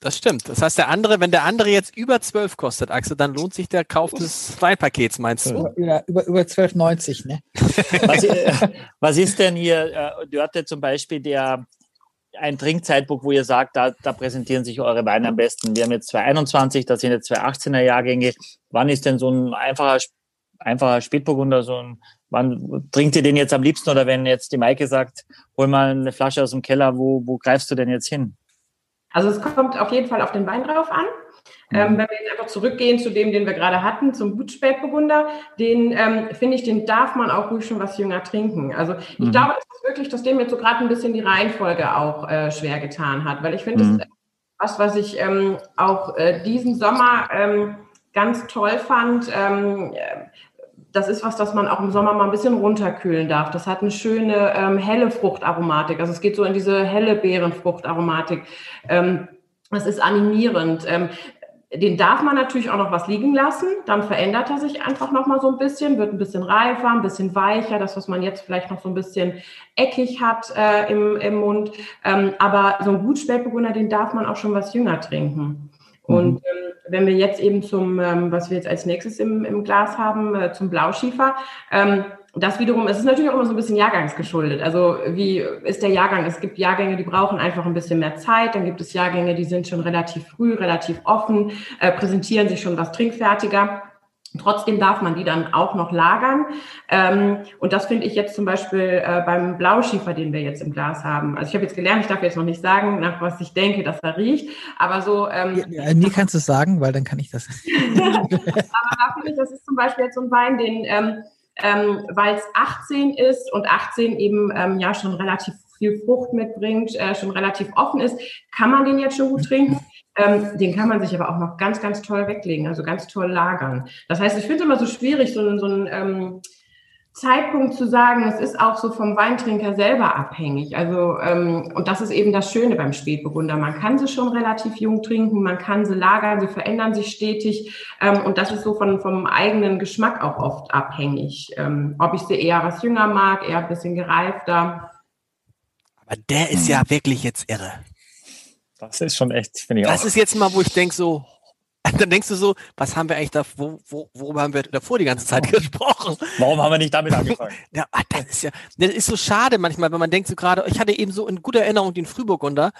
Das stimmt. Das heißt, der andere, wenn der andere jetzt über 12 kostet, Axel, dann lohnt sich der Kauf des Weinpakets, meinst du? Über, über, über 12,90, ne? Was, äh, was ist denn hier, äh, Dörte zum Beispiel, der ein Trinkzeitpunkt, wo ihr sagt, da, da präsentieren sich eure Weine am besten? Wir haben jetzt 221, das sind jetzt zwei 18er Jahrgänge. Wann ist denn so ein einfacher, einfacher Spätburgunder so ein, wann trinkt ihr den jetzt am liebsten? Oder wenn jetzt die Maike sagt, hol mal eine Flasche aus dem Keller, wo, wo greifst du denn jetzt hin? Also es kommt auf jeden Fall auf den Wein drauf an. Ähm, wenn wir jetzt einfach zurückgehen zu dem, den wir gerade hatten, zum Gutspätburgunder, den ähm, finde ich, den darf man auch ruhig schon was jünger trinken. Also ich Mhm. glaube, das ist wirklich, dass dem jetzt so gerade ein bisschen die Reihenfolge auch äh, schwer getan hat, weil ich finde, Mhm. das ist was, was ich ähm, auch äh, diesen Sommer ähm, ganz toll fand. Ähm, äh, das ist was, das man auch im Sommer mal ein bisschen runterkühlen darf. Das hat eine schöne ähm, helle Fruchtaromatik. Also es geht so in diese helle Beerenfruchtaromatik. Ähm, das ist animierend. Ähm, den darf man natürlich auch noch was liegen lassen. Dann verändert er sich einfach noch mal so ein bisschen, wird ein bisschen reifer, ein bisschen weicher. Das, was man jetzt vielleicht noch so ein bisschen eckig hat äh, im, im Mund. Ähm, aber so ein Gutspätburgunder, den darf man auch schon was jünger trinken. Und ähm, wenn wir jetzt eben zum, ähm, was wir jetzt als nächstes im, im Glas haben, äh, zum Blauschiefer, ähm, das wiederum, es ist natürlich auch immer so ein bisschen jahrgangsgeschuldet. Also wie ist der Jahrgang? Es gibt Jahrgänge, die brauchen einfach ein bisschen mehr Zeit. Dann gibt es Jahrgänge, die sind schon relativ früh, relativ offen, äh, präsentieren sich schon was trinkfertiger. Trotzdem darf man die dann auch noch lagern. Ähm, und das finde ich jetzt zum Beispiel äh, beim Blauschiefer, den wir jetzt im Glas haben. Also ich habe jetzt gelernt, ich darf jetzt noch nicht sagen, nach was ich denke, dass er riecht. Aber so ähm, Ja, äh, mir kannst du es sagen, weil dann kann ich das. aber da finde ich, das ist zum Beispiel jetzt so ein Wein, den, ähm, ähm, weil es 18 ist und 18 eben ähm, ja schon relativ viel Frucht mitbringt, äh, schon relativ offen ist, kann man den jetzt schon gut trinken. Ähm, den kann man sich aber auch noch ganz, ganz toll weglegen, also ganz toll lagern. Das heißt, ich finde es immer so schwierig, so, so einen ähm, Zeitpunkt zu sagen, es ist auch so vom Weintrinker selber abhängig. Also, ähm, und das ist eben das Schöne beim Spätburgunder. Man kann sie schon relativ jung trinken, man kann sie lagern, sie verändern sich stetig. Ähm, und das ist so von, vom eigenen Geschmack auch oft abhängig. Ähm, ob ich sie eher was jünger mag, eher ein bisschen gereifter. Aber der ist ja wirklich jetzt irre. Das ist schon echt, finde ich Das auch. ist jetzt mal, wo ich denke so, dann denkst du so, was haben wir eigentlich da, wo, wo, worüber haben wir davor die ganze Zeit gesprochen? Warum haben wir nicht damit angefangen? Ja, ah, das ist ja, das ist so schade manchmal, wenn man denkt so gerade, ich hatte eben so in guter Erinnerung den Frühburgunder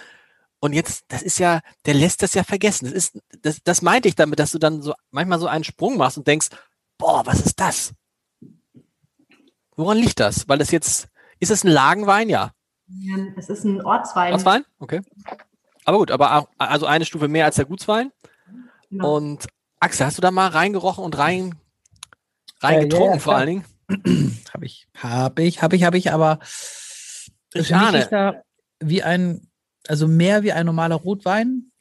und jetzt, das ist ja, der lässt das ja vergessen. Das ist, das, das meinte ich damit, dass du dann so manchmal so einen Sprung machst und denkst, boah, was ist das? Woran liegt das? Weil das jetzt, ist es ein Lagenwein? Ja. Es ist ein Ortswein. Ortswein? Okay. Aber gut, aber auch, also eine Stufe mehr als der Gutswein. Genau. Und Axel, hast du da mal reingerochen und rein, reingetrunken ja, vor allen Dingen? Habe ich, habe ich, habe ich, habe ich, aber Ich für mich ahne. ist da wie ein, also mehr wie ein normaler Rotwein,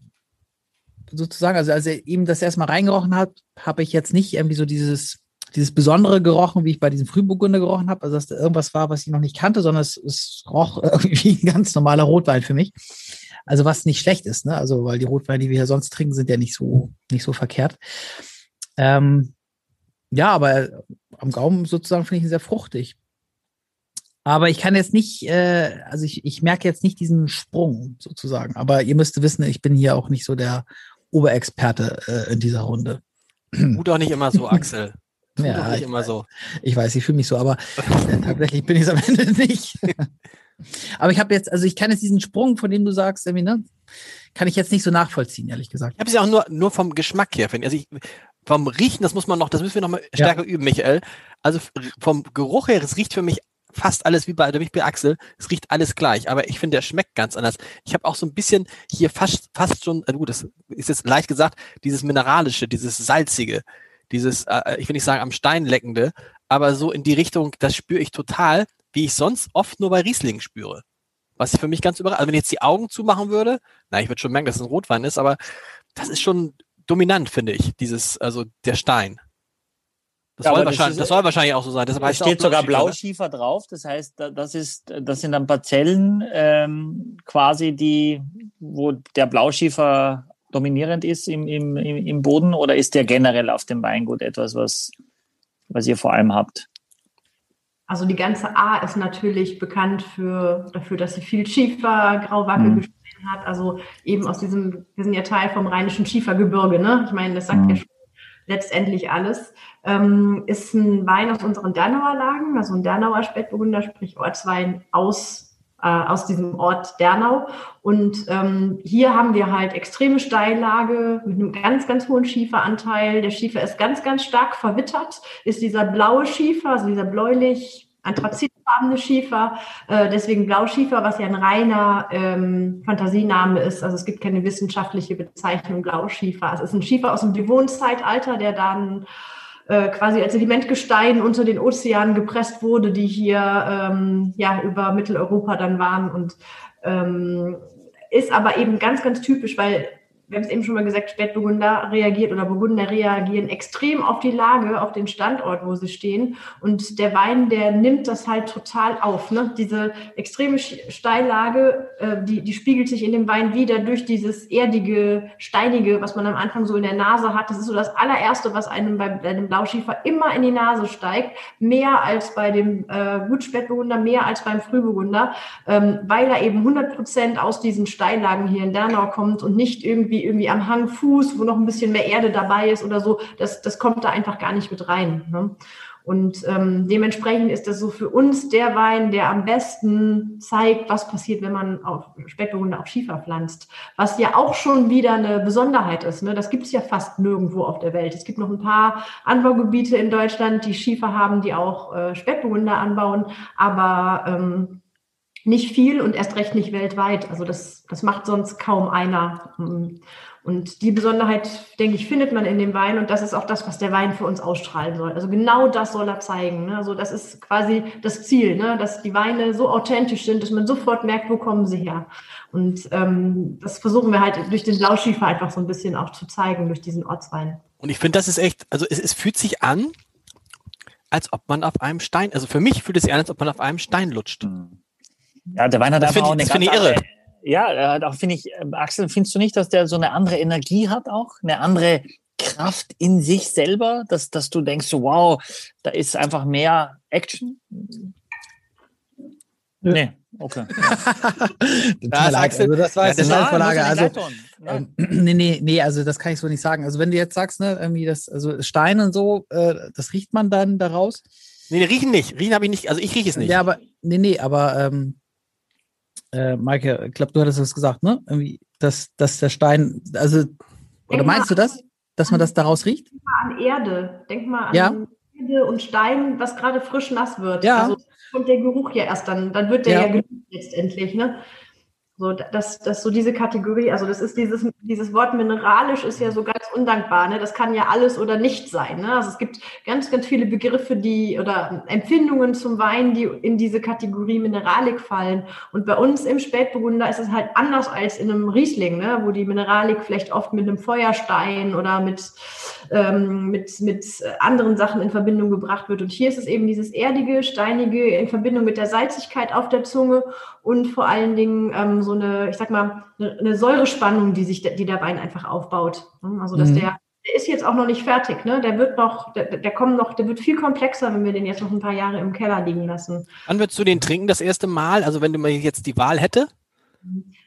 sozusagen. Also als er eben das erstmal reingerochen hat, habe ich jetzt nicht irgendwie so dieses, dieses Besondere gerochen, wie ich bei diesem Frühburgunder gerochen habe. Also dass da irgendwas war, was ich noch nicht kannte, sondern es, es roch irgendwie wie ein ganz normaler Rotwein für mich. Also was nicht schlecht ist, ne? Also weil die Rotweine, die wir hier sonst trinken, sind ja nicht so, nicht so verkehrt. Ähm, ja, aber am Gaumen sozusagen finde ich ihn sehr fruchtig. Aber ich kann jetzt nicht, äh, also ich, ich merke jetzt nicht diesen Sprung sozusagen. Aber ihr müsst wissen, ich bin hier auch nicht so der Oberexperte äh, in dieser Runde. Tu doch nicht immer so, Axel. Tu Ja, nicht ich immer so. Ich weiß, ich fühle mich so, aber äh, tatsächlich bin ich es am Ende nicht. aber ich habe jetzt, also ich kann jetzt diesen Sprung, von dem du sagst, irgendwie, ne, kann ich jetzt nicht so nachvollziehen, ehrlich gesagt. Ich habe es ja auch nur, nur vom Geschmack her, finde ich. Also ich. Vom Riechen, das muss man noch, das müssen wir noch mal stärker üben, Michael. Also vom Geruch her, es riecht für mich fast alles wie bei, wie bei Axel. Es riecht alles gleich, aber ich finde, der schmeckt ganz anders. Ich habe auch so ein bisschen hier fast, fast schon, äh, gut, das ist jetzt leicht gesagt, dieses Mineralische, dieses Salzige, dieses, äh, ich will nicht sagen am Stein leckende, aber so in die Richtung, das spüre ich total, wie ich sonst oft nur bei Riesling spüre. Was ich für mich ganz überrascht, also wenn ich jetzt die Augen zumachen würde, na, ich würde schon merken, dass es ein Rotwein ist, aber das ist schon dominant, finde ich, dieses, also der Stein. Das, Ja, soll, aber das wahrscheinlich, ist- das soll wahrscheinlich auch so sein. Deshalb Da steht sogar Blauschiefer, Blauschiefer drauf. Das heißt, da- das ist, das sind dann Parzellen ähm, quasi, die wo der Blauschiefer dominierend ist im, im, im Boden oder ist der generell auf dem Weingut etwas, was, was ihr vor allem habt? Also die ganze A ist natürlich bekannt für, dafür, dass sie viel Schiefer, Grauwacke mhm. hat. Also eben aus diesem, wir sind ja Teil vom Rheinischen Schiefergebirge, ne? Ich meine, das sagt mhm. ja schon letztendlich alles. Ähm, ist ein Wein aus unseren Dernauer Lagen, also ein Dernauer Spätburgunder, sprich Ortswein aus aus diesem Ort Dernau. Und ähm, hier haben wir halt extreme Steillage mit einem ganz, ganz hohen Schieferanteil. Der Schiefer ist ganz, ganz stark verwittert, ist dieser blaue Schiefer, also dieser bläulich anthrazitfarbene Schiefer, äh, deswegen Blauschiefer, was ja ein reiner ähm, Fantasiename ist. Also es gibt keine wissenschaftliche Bezeichnung Blauschiefer. Es ist ein Schiefer aus dem Devonszeitalter, der dann äh, quasi als Sedimentgestein unter den Ozeanen gepresst wurde, die hier ähm, ja über Mitteleuropa dann waren und ähm, ist aber eben ganz, ganz typisch, weil wir haben es eben schon mal gesagt, Spätburgunder reagiert oder Burgunder reagieren extrem auf die Lage, auf den Standort, wo sie stehen. Und der Wein, der nimmt das halt total auf. Ne? Diese extreme Steillage, äh, die, die spiegelt sich in dem Wein wieder durch dieses erdige, steinige, was man am Anfang so in der Nase hat. Das ist so das allererste, was einem bei, bei dem Blauschiefer immer in die Nase steigt. Mehr als bei dem äh, Gutspätburgunder, mehr als beim Frühburgunder, ähm, weil er eben 100 Prozent aus diesen Steillagen hier in Dernau kommt und nicht irgendwie irgendwie am Hangfuß, wo noch ein bisschen mehr Erde dabei ist oder so, das, das kommt da einfach gar nicht mit rein. Ne? Und ähm, dementsprechend ist das so für uns der Wein, der am besten zeigt, was passiert, wenn man auf Spätburgunder auf Schiefer pflanzt. Was ja auch schon wieder eine Besonderheit ist. Ne? Das gibt es ja fast nirgendwo auf der Welt. Es gibt noch ein paar Anbaugebiete in Deutschland, die Schiefer haben, die auch äh, Spätburgunder anbauen. Aber ähm, nicht viel und erst recht nicht weltweit. Also das, das macht sonst kaum einer. Und die Besonderheit, denke ich, findet man in dem Wein und das ist auch das, was der Wein für uns ausstrahlen soll. Also genau das soll er zeigen. Ne? Also das ist quasi das Ziel, ne? dass die Weine so authentisch sind, dass man sofort merkt, wo kommen sie her. Und ähm, das versuchen wir halt durch den Blauschiefer einfach so ein bisschen auch zu zeigen, durch diesen Ortswein. Und ich finde, das ist echt, also es, es fühlt sich an, als ob man auf einem Stein, also für mich fühlt es sich an, als ob man auf einem Stein lutscht. Mhm. Ja, der Wein hat das einfach auch eine ganz irre. Ja, auch finde ich, ähm, Axel, findest du nicht, dass der so eine andere Energie hat auch? Eine andere Kraft in sich selber, dass, dass du denkst, so, wow, da ist einfach mehr Action? Nee, okay. das, Axel, also das war jetzt ja, eine Vorlage. Also, ähm, nee, nee, nee, also das kann ich so nicht sagen. Also wenn du jetzt sagst, ne, irgendwie das, also Stein und so, äh, das riecht man dann daraus? Nee, riechen nicht. Riechen habe ich nicht. Also ich rieche es nicht. Ja, aber, nee, nee, aber, ähm, äh, Maike, ich glaube, du hattest das gesagt, ne? Irgendwie, dass, dass der Stein, also, oder meinst du das? Dass man das daraus riecht? Denk mal an Erde. Denk mal an ja. Erde und Stein, was gerade frisch nass wird. Ja. Also kommt der Geruch ja erst dann, dann wird der ja, ja letztendlich, ne? So, das, das so diese Kategorie, also das ist dieses, dieses Wort mineralisch ist ja so ganz undankbar, ne? Das kann ja alles oder nicht sein. Ne? Also es gibt ganz, ganz viele Begriffe, die oder Empfindungen zum Wein, die in diese Kategorie Mineralik fallen. Und bei uns im Spätburgunder ist es halt anders als in einem Riesling, ne? wo die Mineralik vielleicht oft mit einem Feuerstein oder mit, ähm, mit, mit anderen Sachen in Verbindung gebracht wird. Und hier ist es eben dieses erdige, steinige in Verbindung mit der Salzigkeit auf der Zunge und vor allen Dingen ähm, so eine, ich sag mal, eine, eine Säurespannung, die sich, die der Wein einfach aufbaut. Ne? Also dass mhm. der, der ist jetzt auch noch nicht fertig, ne? Der wird noch, der, der kommt noch, der wird viel komplexer, wenn wir den jetzt noch ein paar Jahre im Keller liegen lassen. Wann würdest du den trinken das erste Mal? Also wenn du mal jetzt die Wahl hätte?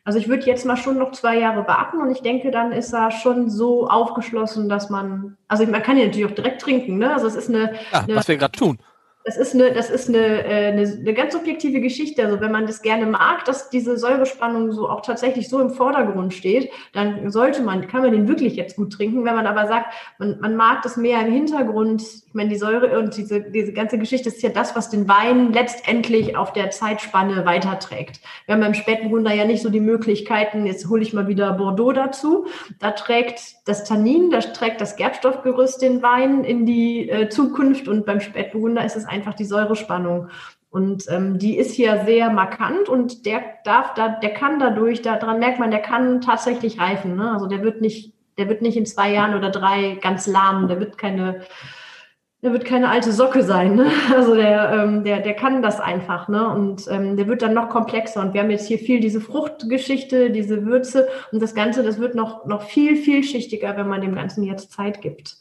Also ich würde jetzt mal schon noch zwei Jahre warten und ich denke, dann ist er schon so aufgeschlossen, dass man, also man kann ihn natürlich auch direkt trinken, ne? Also es ist eine, ja, eine was wir gerade tun das ist eine, das ist eine, äh, eine, eine ganz subjektive Geschichte. Also wenn man das gerne mag, dass diese Säurespannung so auch tatsächlich so im Vordergrund steht, dann sollte man, kann man den wirklich jetzt gut trinken. Wenn man aber sagt, man, man mag das mehr im Hintergrund, meine, die Säure und diese, diese ganze Geschichte ist ja das, was den Wein letztendlich auf der Zeitspanne weiterträgt. Wir haben beim Spätburgunder ja nicht so die Möglichkeiten, jetzt hole ich mal wieder Bordeaux dazu. Da trägt das Tannin, da trägt das Gerbstoffgerüst den Wein in die äh, Zukunft und beim Spätburgunder ist es ein einfach die Säurespannung. Und ähm, die ist hier sehr markant und der darf da, der kann dadurch, daran merkt man, der kann tatsächlich reifen. Ne? Also der wird nicht, der wird nicht in zwei Jahren oder drei ganz lahm, der wird keine, der wird keine alte Socke sein. Ne? Also der, ähm, der, der kann das einfach. Ne? Und ähm, der wird dann noch komplexer. Und wir haben jetzt hier viel diese Fruchtgeschichte, diese Würze und das Ganze, das wird noch, noch viel, vielschichtiger, wenn man dem Ganzen jetzt Zeit gibt.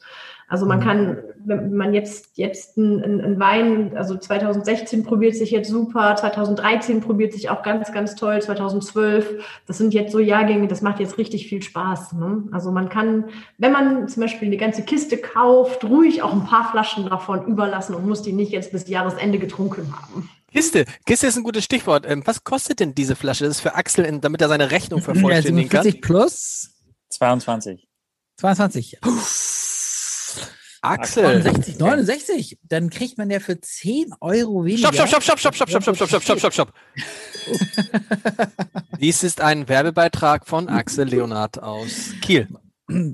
Also man mhm. kann, wenn man jetzt, jetzt ein, ein Wein, also 2016 probiert sich jetzt super, 2013 probiert sich auch ganz, ganz toll, 2012, das sind jetzt so Jahrgänge, das macht jetzt richtig viel Spaß. Ne? Also man kann, wenn man zum Beispiel eine ganze Kiste kauft, ruhig auch ein paar Flaschen davon überlassen und muss die nicht jetzt bis Jahresende getrunken haben. Kiste. Kiste ist ein gutes Stichwort. Ähm, was kostet denn diese Flasche? Das ist für Axel, damit er seine Rechnung vervollständigen kann. 40 plus 22. 22. Axel. 69, 69. Dann kriegt man ja für 10 Euro weniger. Stopp, stopp, stopp, stopp, stopp, stopp, stopp, stopp, stopp, stopp, stopp, stopp. Dies ist ein Werbebeitrag von Axel Leonard aus Kiel.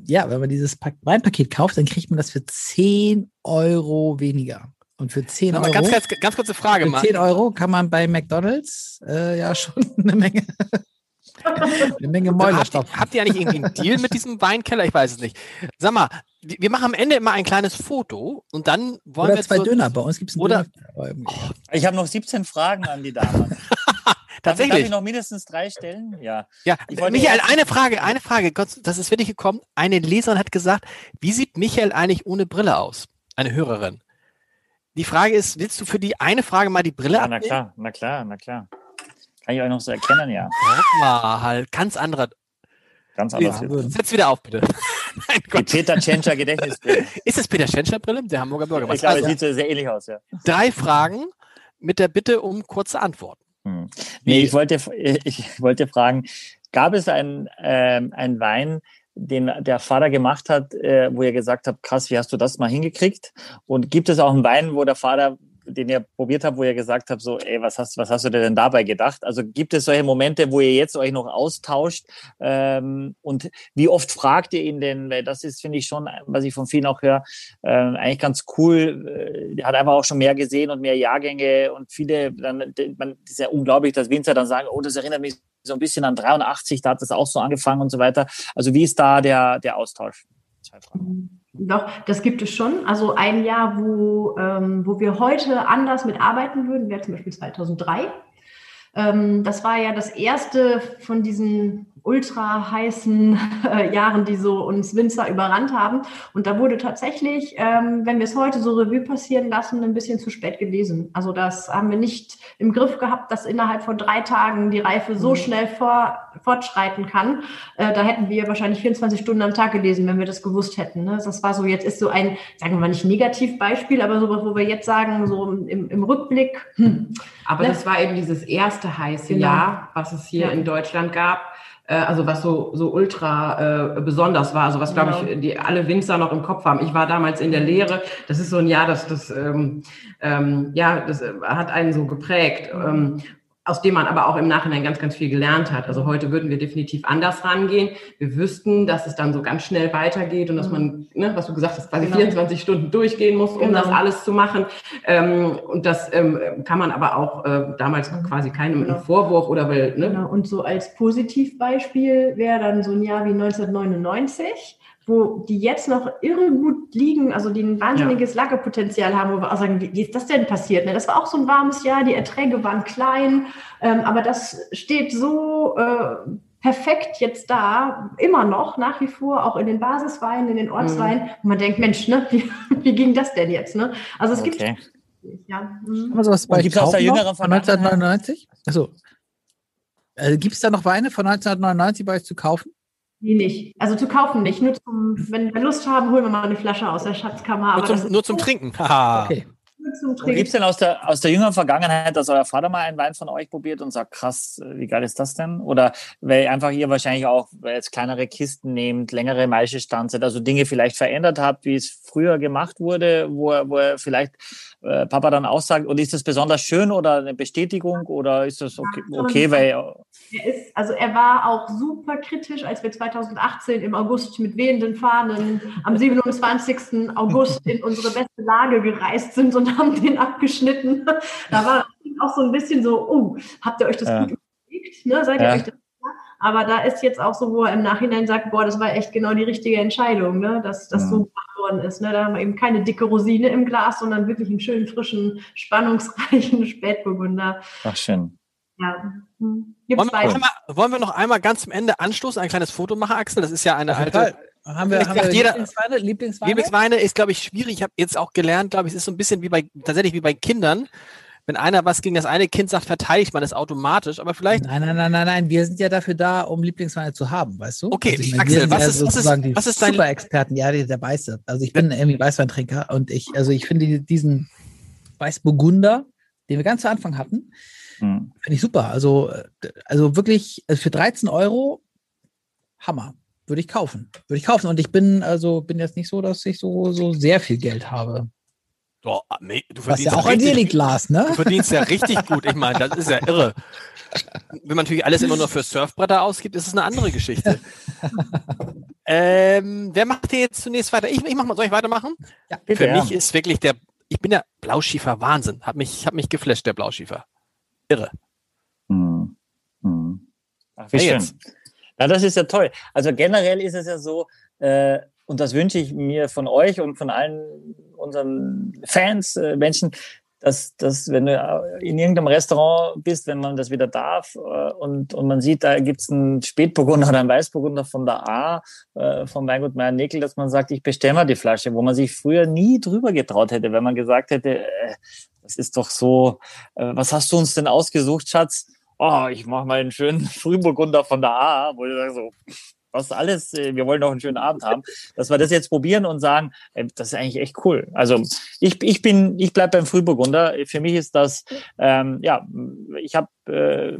Ja, wenn man dieses Weinpaket kauft, dann kriegt man das für 10 Euro weniger. Und für 10 Aber Euro. Ganz, ganz, ganz kurze Frage, Für 10 Euro kann man bei McDonalds äh, ja schon eine Menge. eine Menge Mäulerstoff. Habt, habt ihr eigentlich irgendwie einen Deal mit diesem Weinkeller? Ich weiß es nicht. Sag mal, wir machen am Ende immer ein kleines Foto und dann wollen Oder wir zwei so, Döner. Bei uns gibt es einen Oder- Döner. Ich habe noch 17 Fragen an die Dame. Darf ich Tatsächlich. noch mindestens drei stellen? Ja. Ja, Michael, eine Frage, eine Frage. Gott, das ist wirklich gekommen. Eine Leserin hat gesagt, wie sieht Michael eigentlich ohne Brille aus? Eine Hörerin. Die Frage ist, willst du für die eine Frage mal die Brille Ja, na abnehmen? klar, na klar, na klar. Kann ich euch noch so erkennen, ja. Guck mal, halt, ganz anderer. Ganz anders. Ja. Setz wieder auf, bitte. Mein die. Peter Tschentscher Gedächtnisbrille. Ist es Peter Schenscher Brille, der Hamburger Ich Bürgermeister? glaube, es Also, sieht so sehr ähnlich aus, ja. drei Fragen mit der Bitte um kurze Antworten. Hm. Nee, ich wollte, ich wollte fragen, gab es einen, ähm, einen Wein, den der Vater gemacht hat, äh, wo ihr gesagt habt, krass, wie hast du das mal hingekriegt? Und gibt es auch einen Wein, wo der Vater, den ihr probiert habt, wo ihr gesagt habt, so, ey, was hast, was hast du dir denn dabei gedacht? Also gibt es solche Momente, wo ihr jetzt euch noch austauscht? Ähm, und wie oft fragt ihr ihn denn? Weil das ist, finde ich schon, was ich von vielen auch höre, ähm, eigentlich ganz cool. Äh, hat einfach auch schon mehr gesehen und mehr Jahrgänge und viele, dann, man, ist ja unglaublich, dass Winzer dann sagen, oh, das erinnert mich so ein bisschen an 83, da hat das auch so angefangen und so weiter. Also wie ist da der, der Austausch? Zwei Fragen. Doch, das gibt es schon. Also ein Jahr, wo, ähm, wo wir heute anders mitarbeiten würden, wäre zum Beispiel 2003. Ähm, das war ja das erste von diesen ultra heißen äh, Jahren, die so uns Winzer überrannt haben. Und da wurde tatsächlich, ähm, wenn wir es heute so Revue passieren lassen, ein bisschen zu spät gelesen. Also das haben wir nicht im Griff gehabt, dass innerhalb von drei Tagen die Reife so schnell vor, fortschreiten kann. Äh, da hätten wir wahrscheinlich 24 Stunden am Tag gelesen, wenn wir das gewusst hätten. Ne? Das war so, jetzt ist so ein, sagen wir mal nicht Negativbeispiel, aber sowas, wo wir jetzt sagen, so im, im Rückblick, hm, Aber Ne? das war eben dieses erste heiße Genau. Jahr, was es hier Ja. in Deutschland gab. äh, Also was so, so ultra äh, besonders war, also was glaube Genau. ich die alle Winzer noch im Kopf haben. Ich war damals in der Lehre. Das ist so ein Jahr, das das ähm, ähm, ja das äh, hat einen so geprägt, ähm, aus dem man aber auch im Nachhinein ganz ganz viel gelernt hat. Also heute würden wir definitiv anders rangehen. Wir wüssten, dass es dann so ganz schnell weitergeht und dass man, ne, was du gesagt hast, quasi Genau. 24 Stunden durchgehen muss, um Genau. das alles zu machen. Ähm, und das ähm, kann man aber auch äh, damals quasi keinem Genau. Vorwurf oder will, ne? Genau. Und so als Positivbeispiel wäre dann so ein Jahr wie 1999, wo die jetzt noch irre gut liegen, also die ein wahnsinniges Lagerpotenzial haben, wo wir auch sagen, wie, wie ist das denn passiert? Ne? Das war auch so ein warmes Jahr, die Erträge waren klein, ähm, aber das steht so äh, perfekt jetzt da, immer noch, nach wie vor, auch in den Basisweinen, in den Ortsweinen. Und man denkt, Mensch, ne, wie, wie ging das denn jetzt? Ne? Also es Okay. gibt ja, mhm. Wir sowas bei gibt's aus der jüngeren von Vergangenheit? 1999? Achso. Also, Gibt es da noch Weine von 1999 bei euch zu kaufen? Die nicht. Also zu kaufen nicht. Nur zum, wenn wir Lust haben, holen wir mal eine Flasche aus der Schatzkammer. Nur zum, nur zum Trinken. Haha. Okay. Gibt Trinken. es denn aus der, aus der jüngeren Vergangenheit, dass euer Vater mal einen Wein von euch probiert und sagt, krass, wie geil ist das denn? Oder weil einfach ihr wahrscheinlich auch weil jetzt kleinere Kisten nehmt, längere Maischestandzeit, also Dinge vielleicht verändert habt, wie es früher gemacht wurde, wo, er- wo er vielleicht äh, Papa dann auch sagt, und ist das besonders schön oder eine Bestätigung oder ist das okay, okay weil Er ist, also er war auch super kritisch, als wir 2018 im August mit wehenden Fahnen am 27. August in unsere beste Lage gereist sind und haben den abgeschnitten. Da war auch so ein bisschen so, oh, habt ihr euch das Ja. gut überlegt? Ne? Seid ihr Ja. euch das? Aber da ist jetzt auch so, wo er im Nachhinein sagt, boah, das war echt genau die richtige Entscheidung, ne? dass das Mhm. so gemacht worden ist. Ne? Da haben wir eben keine dicke Rosine im Glas, sondern wirklich einen schönen, frischen, spannungsreichen Spätburgunder. Ach, schön. Ja. Hm. Wollen wir, einmal, wollen, wir noch einmal ganz zum Ende anstoßen, ein kleines Foto machen, Axel? Das ist ja eine alte. Haben wir, haben wir jeder, Lieblingsweine? Lieblingsweine? Lieblingsweine ist, glaube ich, schwierig. Ich habe jetzt auch gelernt, glaube ich, es ist so ein bisschen wie bei, tatsächlich wie bei Kindern wenn einer was gegen das eine Kind sagt, verteidigt man das automatisch, aber vielleicht. Nein, nein, nein, nein, nein. Wir sind ja dafür da, um Lieblingsweine zu haben, weißt du? Okay, also meine, Axel, was, ja ist, was, ist, was ist dein Super-Experten? Ja, der, Weiße. Also ich bin irgendwie Weißweintrinker und ich, also ich finde diesen Weißburgunder, den wir ganz zu Anfang hatten, hm. finde ich super. Also, also wirklich also für 13 Euro Hammer. Würde ich kaufen. Würde ich kaufen. Und ich bin, also bin jetzt nicht so, dass ich so, so sehr viel Geld habe. Oh, nee, du verdienst Was ja auch an dir liegt, Lars, ne? Du verdienst ja richtig gut. Ich meine, das ist ja irre. Wenn man natürlich alles immer nur für Surfbretter ausgibt, ist es eine andere Geschichte. ähm, wer macht hier jetzt zunächst weiter? Ich, ich mach mal, soll ich weitermachen? Ja, bitte, für mich ist wirklich der, ich bin der Blauschiefer Wahnsinn. Hat mich, hat mich geflasht, der Blauschiefer. Irre. Hm. Hm. Ach, wie hey, schön. Jetzt. Ja, das ist ja toll. Also generell ist es ja so, äh, und das wünsche ich mir von euch und von allen unseren Fans, äh, Menschen, dass, dass wenn du in irgendeinem Restaurant bist, wenn man das wieder darf äh, und, und man sieht, da gibt's einen Spätburgunder oder einen Weißburgunder von der A, äh, vom Weingut Meier Nickel, dass man sagt, ich bestelle mal die Flasche, wo man sich früher nie drüber getraut hätte, wenn man gesagt hätte, äh, das ist doch so, äh, was hast du uns denn ausgesucht, Schatz? Oh, ich mache mal einen schönen Frühburgunder von der A, wo ich sage so, was alles, äh, wir wollen doch einen schönen Abend haben, dass wir das jetzt probieren und sagen, äh, das ist eigentlich echt cool. Also ich, ich bin, ich bleib beim Frühburgunder. Für mich ist das, ähm, ja, ich habe, äh,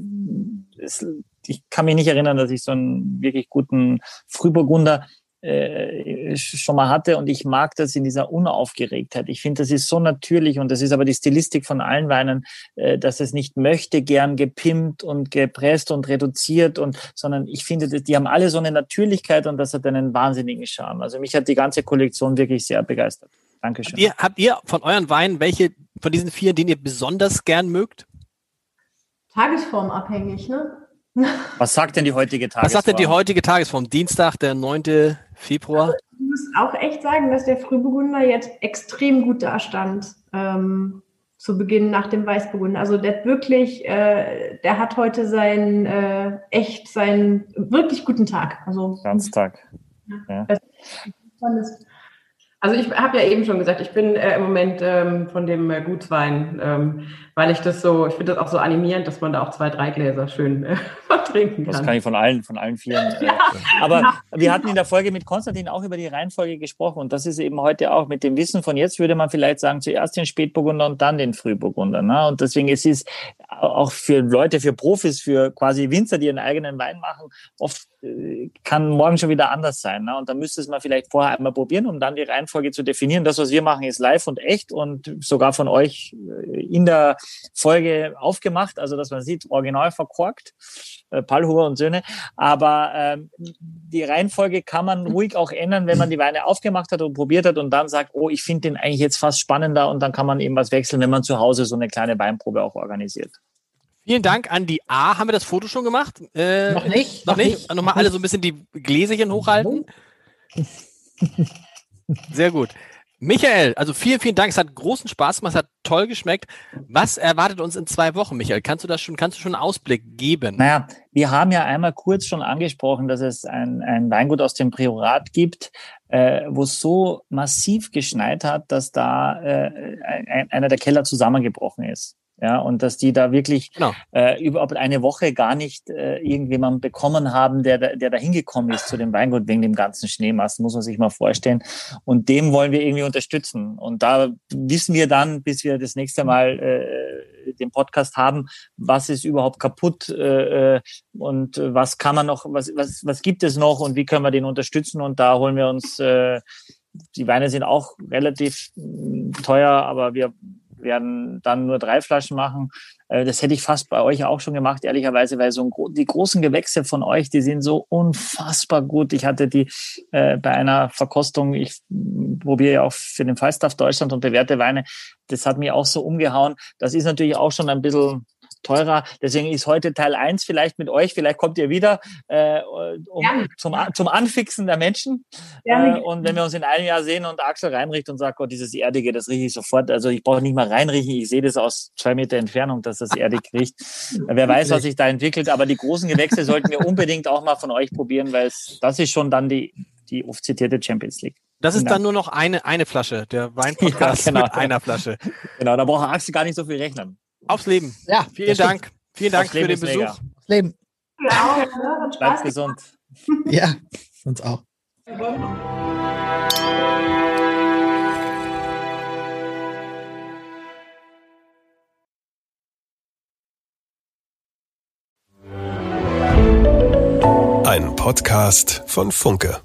ich kann mich nicht erinnern, dass ich so einen wirklich guten Frühburgunder äh, schon mal hatte und ich mag das in dieser Unaufgeregtheit. Ich finde, das ist so natürlich und das ist aber die Stilistik von allen Weinen, äh, dass es nicht möchte gern gepimpt und gepresst und reduziert und, sondern ich finde, die haben alle so eine Natürlichkeit und das hat einen wahnsinnigen Charme. Also mich hat die ganze Kollektion wirklich sehr begeistert. Dankeschön. Habt ihr, habt ihr von euren Weinen welche von diesen vier, den ihr besonders gern mögt? Tagesformabhängig, ne? Was sagt denn die heutige Tagesform? Was sagt denn die heutige Tagesform? Dienstag, der 9. Februar? Also ich muss auch echt sagen, dass der Frühburgunder jetzt extrem gut dastand ähm, zu Beginn nach dem Weißburgunder. Also der wirklich, äh, der hat heute seinen äh, echt seinen wirklich guten Tag. Also Ganztag. Ja. ja. Also ich habe ja eben schon gesagt, ich bin äh, im Moment ähm, von dem äh, Gutswein, ähm, weil ich das so, ich finde das auch so animierend, dass man da auch zwei, drei Gläser schön äh, trinken kann. Das kann ich von allen, von allen vielen. Äh, ja. Aber ja. wir hatten in der Folge mit Konstantin auch über die Reihenfolge gesprochen und das ist eben heute auch mit dem Wissen von jetzt würde man vielleicht sagen, zuerst den Spätburgunder und dann den Frühburgunder. Ne? Und deswegen es ist auch für Leute, für Profis, für quasi Winzer, die ihren eigenen Wein machen, oft äh, kann morgen schon wieder anders sein. Ne? Und da müsste es mal vielleicht vorher einmal probieren, um dann die Reihenfolge zu definieren. Das, was wir machen, ist live und echt und sogar von euch äh, in der Folge aufgemacht, also dass man sieht, original verkorkt, äh, Pallhuber und Söhne. Aber ähm, die Reihenfolge kann man ruhig auch ändern, wenn man die Weine aufgemacht hat und probiert hat und dann sagt, oh, ich finde den eigentlich jetzt fast spannender und dann kann man eben was wechseln, wenn man zu Hause so eine kleine Weinprobe auch organisiert. Vielen Dank an die A. Haben wir das Foto schon gemacht? Äh, noch nicht. Noch, noch nicht. nicht. Nochmal alle so ein bisschen die Gläserchen hochhalten. Sehr gut. Michael, also vielen, vielen Dank. Es hat großen Spaß gemacht, es hat toll geschmeckt. Was erwartet uns in zwei Wochen, Michael? Kannst du das schon, kannst du schon einen Ausblick geben? Naja, wir haben ja einmal kurz schon angesprochen, dass es ein, ein Weingut aus dem Priorat gibt, äh, wo es so massiv geschneit hat, dass da äh, ein, einer der Keller zusammengebrochen ist. Ja, und dass die da wirklich genau. äh, überhaupt eine Woche gar nicht äh, irgendjemand bekommen haben, der, der da hingekommen ist zu dem Weingut wegen dem ganzen Schneemast, muss man sich mal vorstellen. Und dem wollen wir irgendwie unterstützen. Und da wissen wir dann, bis wir das nächste Mal äh, den Podcast haben, was ist überhaupt kaputt äh, äh und was kann man noch, was, was, was gibt es noch und wie können wir den unterstützen. Und da holen wir uns, äh, die Weine sind auch relativ mm, teuer, aber wir werden dann nur drei Flaschen machen. Äh, das hätte ich fast bei euch auch schon gemacht, ehrlicherweise, weil so ein, die großen Gewächse von euch, die sind so unfassbar gut. Ich hatte die äh, bei einer Verkostung, ich probiere ja auch für den Falstaff Deutschland und bewährte Weine, das hat mich auch so umgehauen. Das ist natürlich auch schon ein bisschen teurer. Deswegen ist heute Teil eins vielleicht mit euch. Vielleicht kommt ihr wieder äh, um, zum, zum Anfixen der Menschen. Äh, und wenn wir uns in einem Jahr sehen und Axel reinricht und sagt, Gott, dieses Erdige, das rieche ich sofort. Also ich brauche nicht mal reinriechen. Ich sehe das aus zwei Meter Entfernung, dass das erdig riecht. Wer weiß, was sich da entwickelt. Aber die großen Gewächse sollten wir unbedingt auch mal von euch probieren, weil das ist schon dann die, die oft zitierte Champions League. Das ist dann nur noch eine, eine Flasche, der Weinpodcast ja, genau. mit einer Flasche. Genau, da braucht Axel gar nicht so viel rechnen. Aufs Leben. Ja, vielen Dank. Vielen Dank für den Besuch. Mega. Aufs Leben. Ja, Bleibt gesund. Ja, uns auch. Ein Podcast von Funke.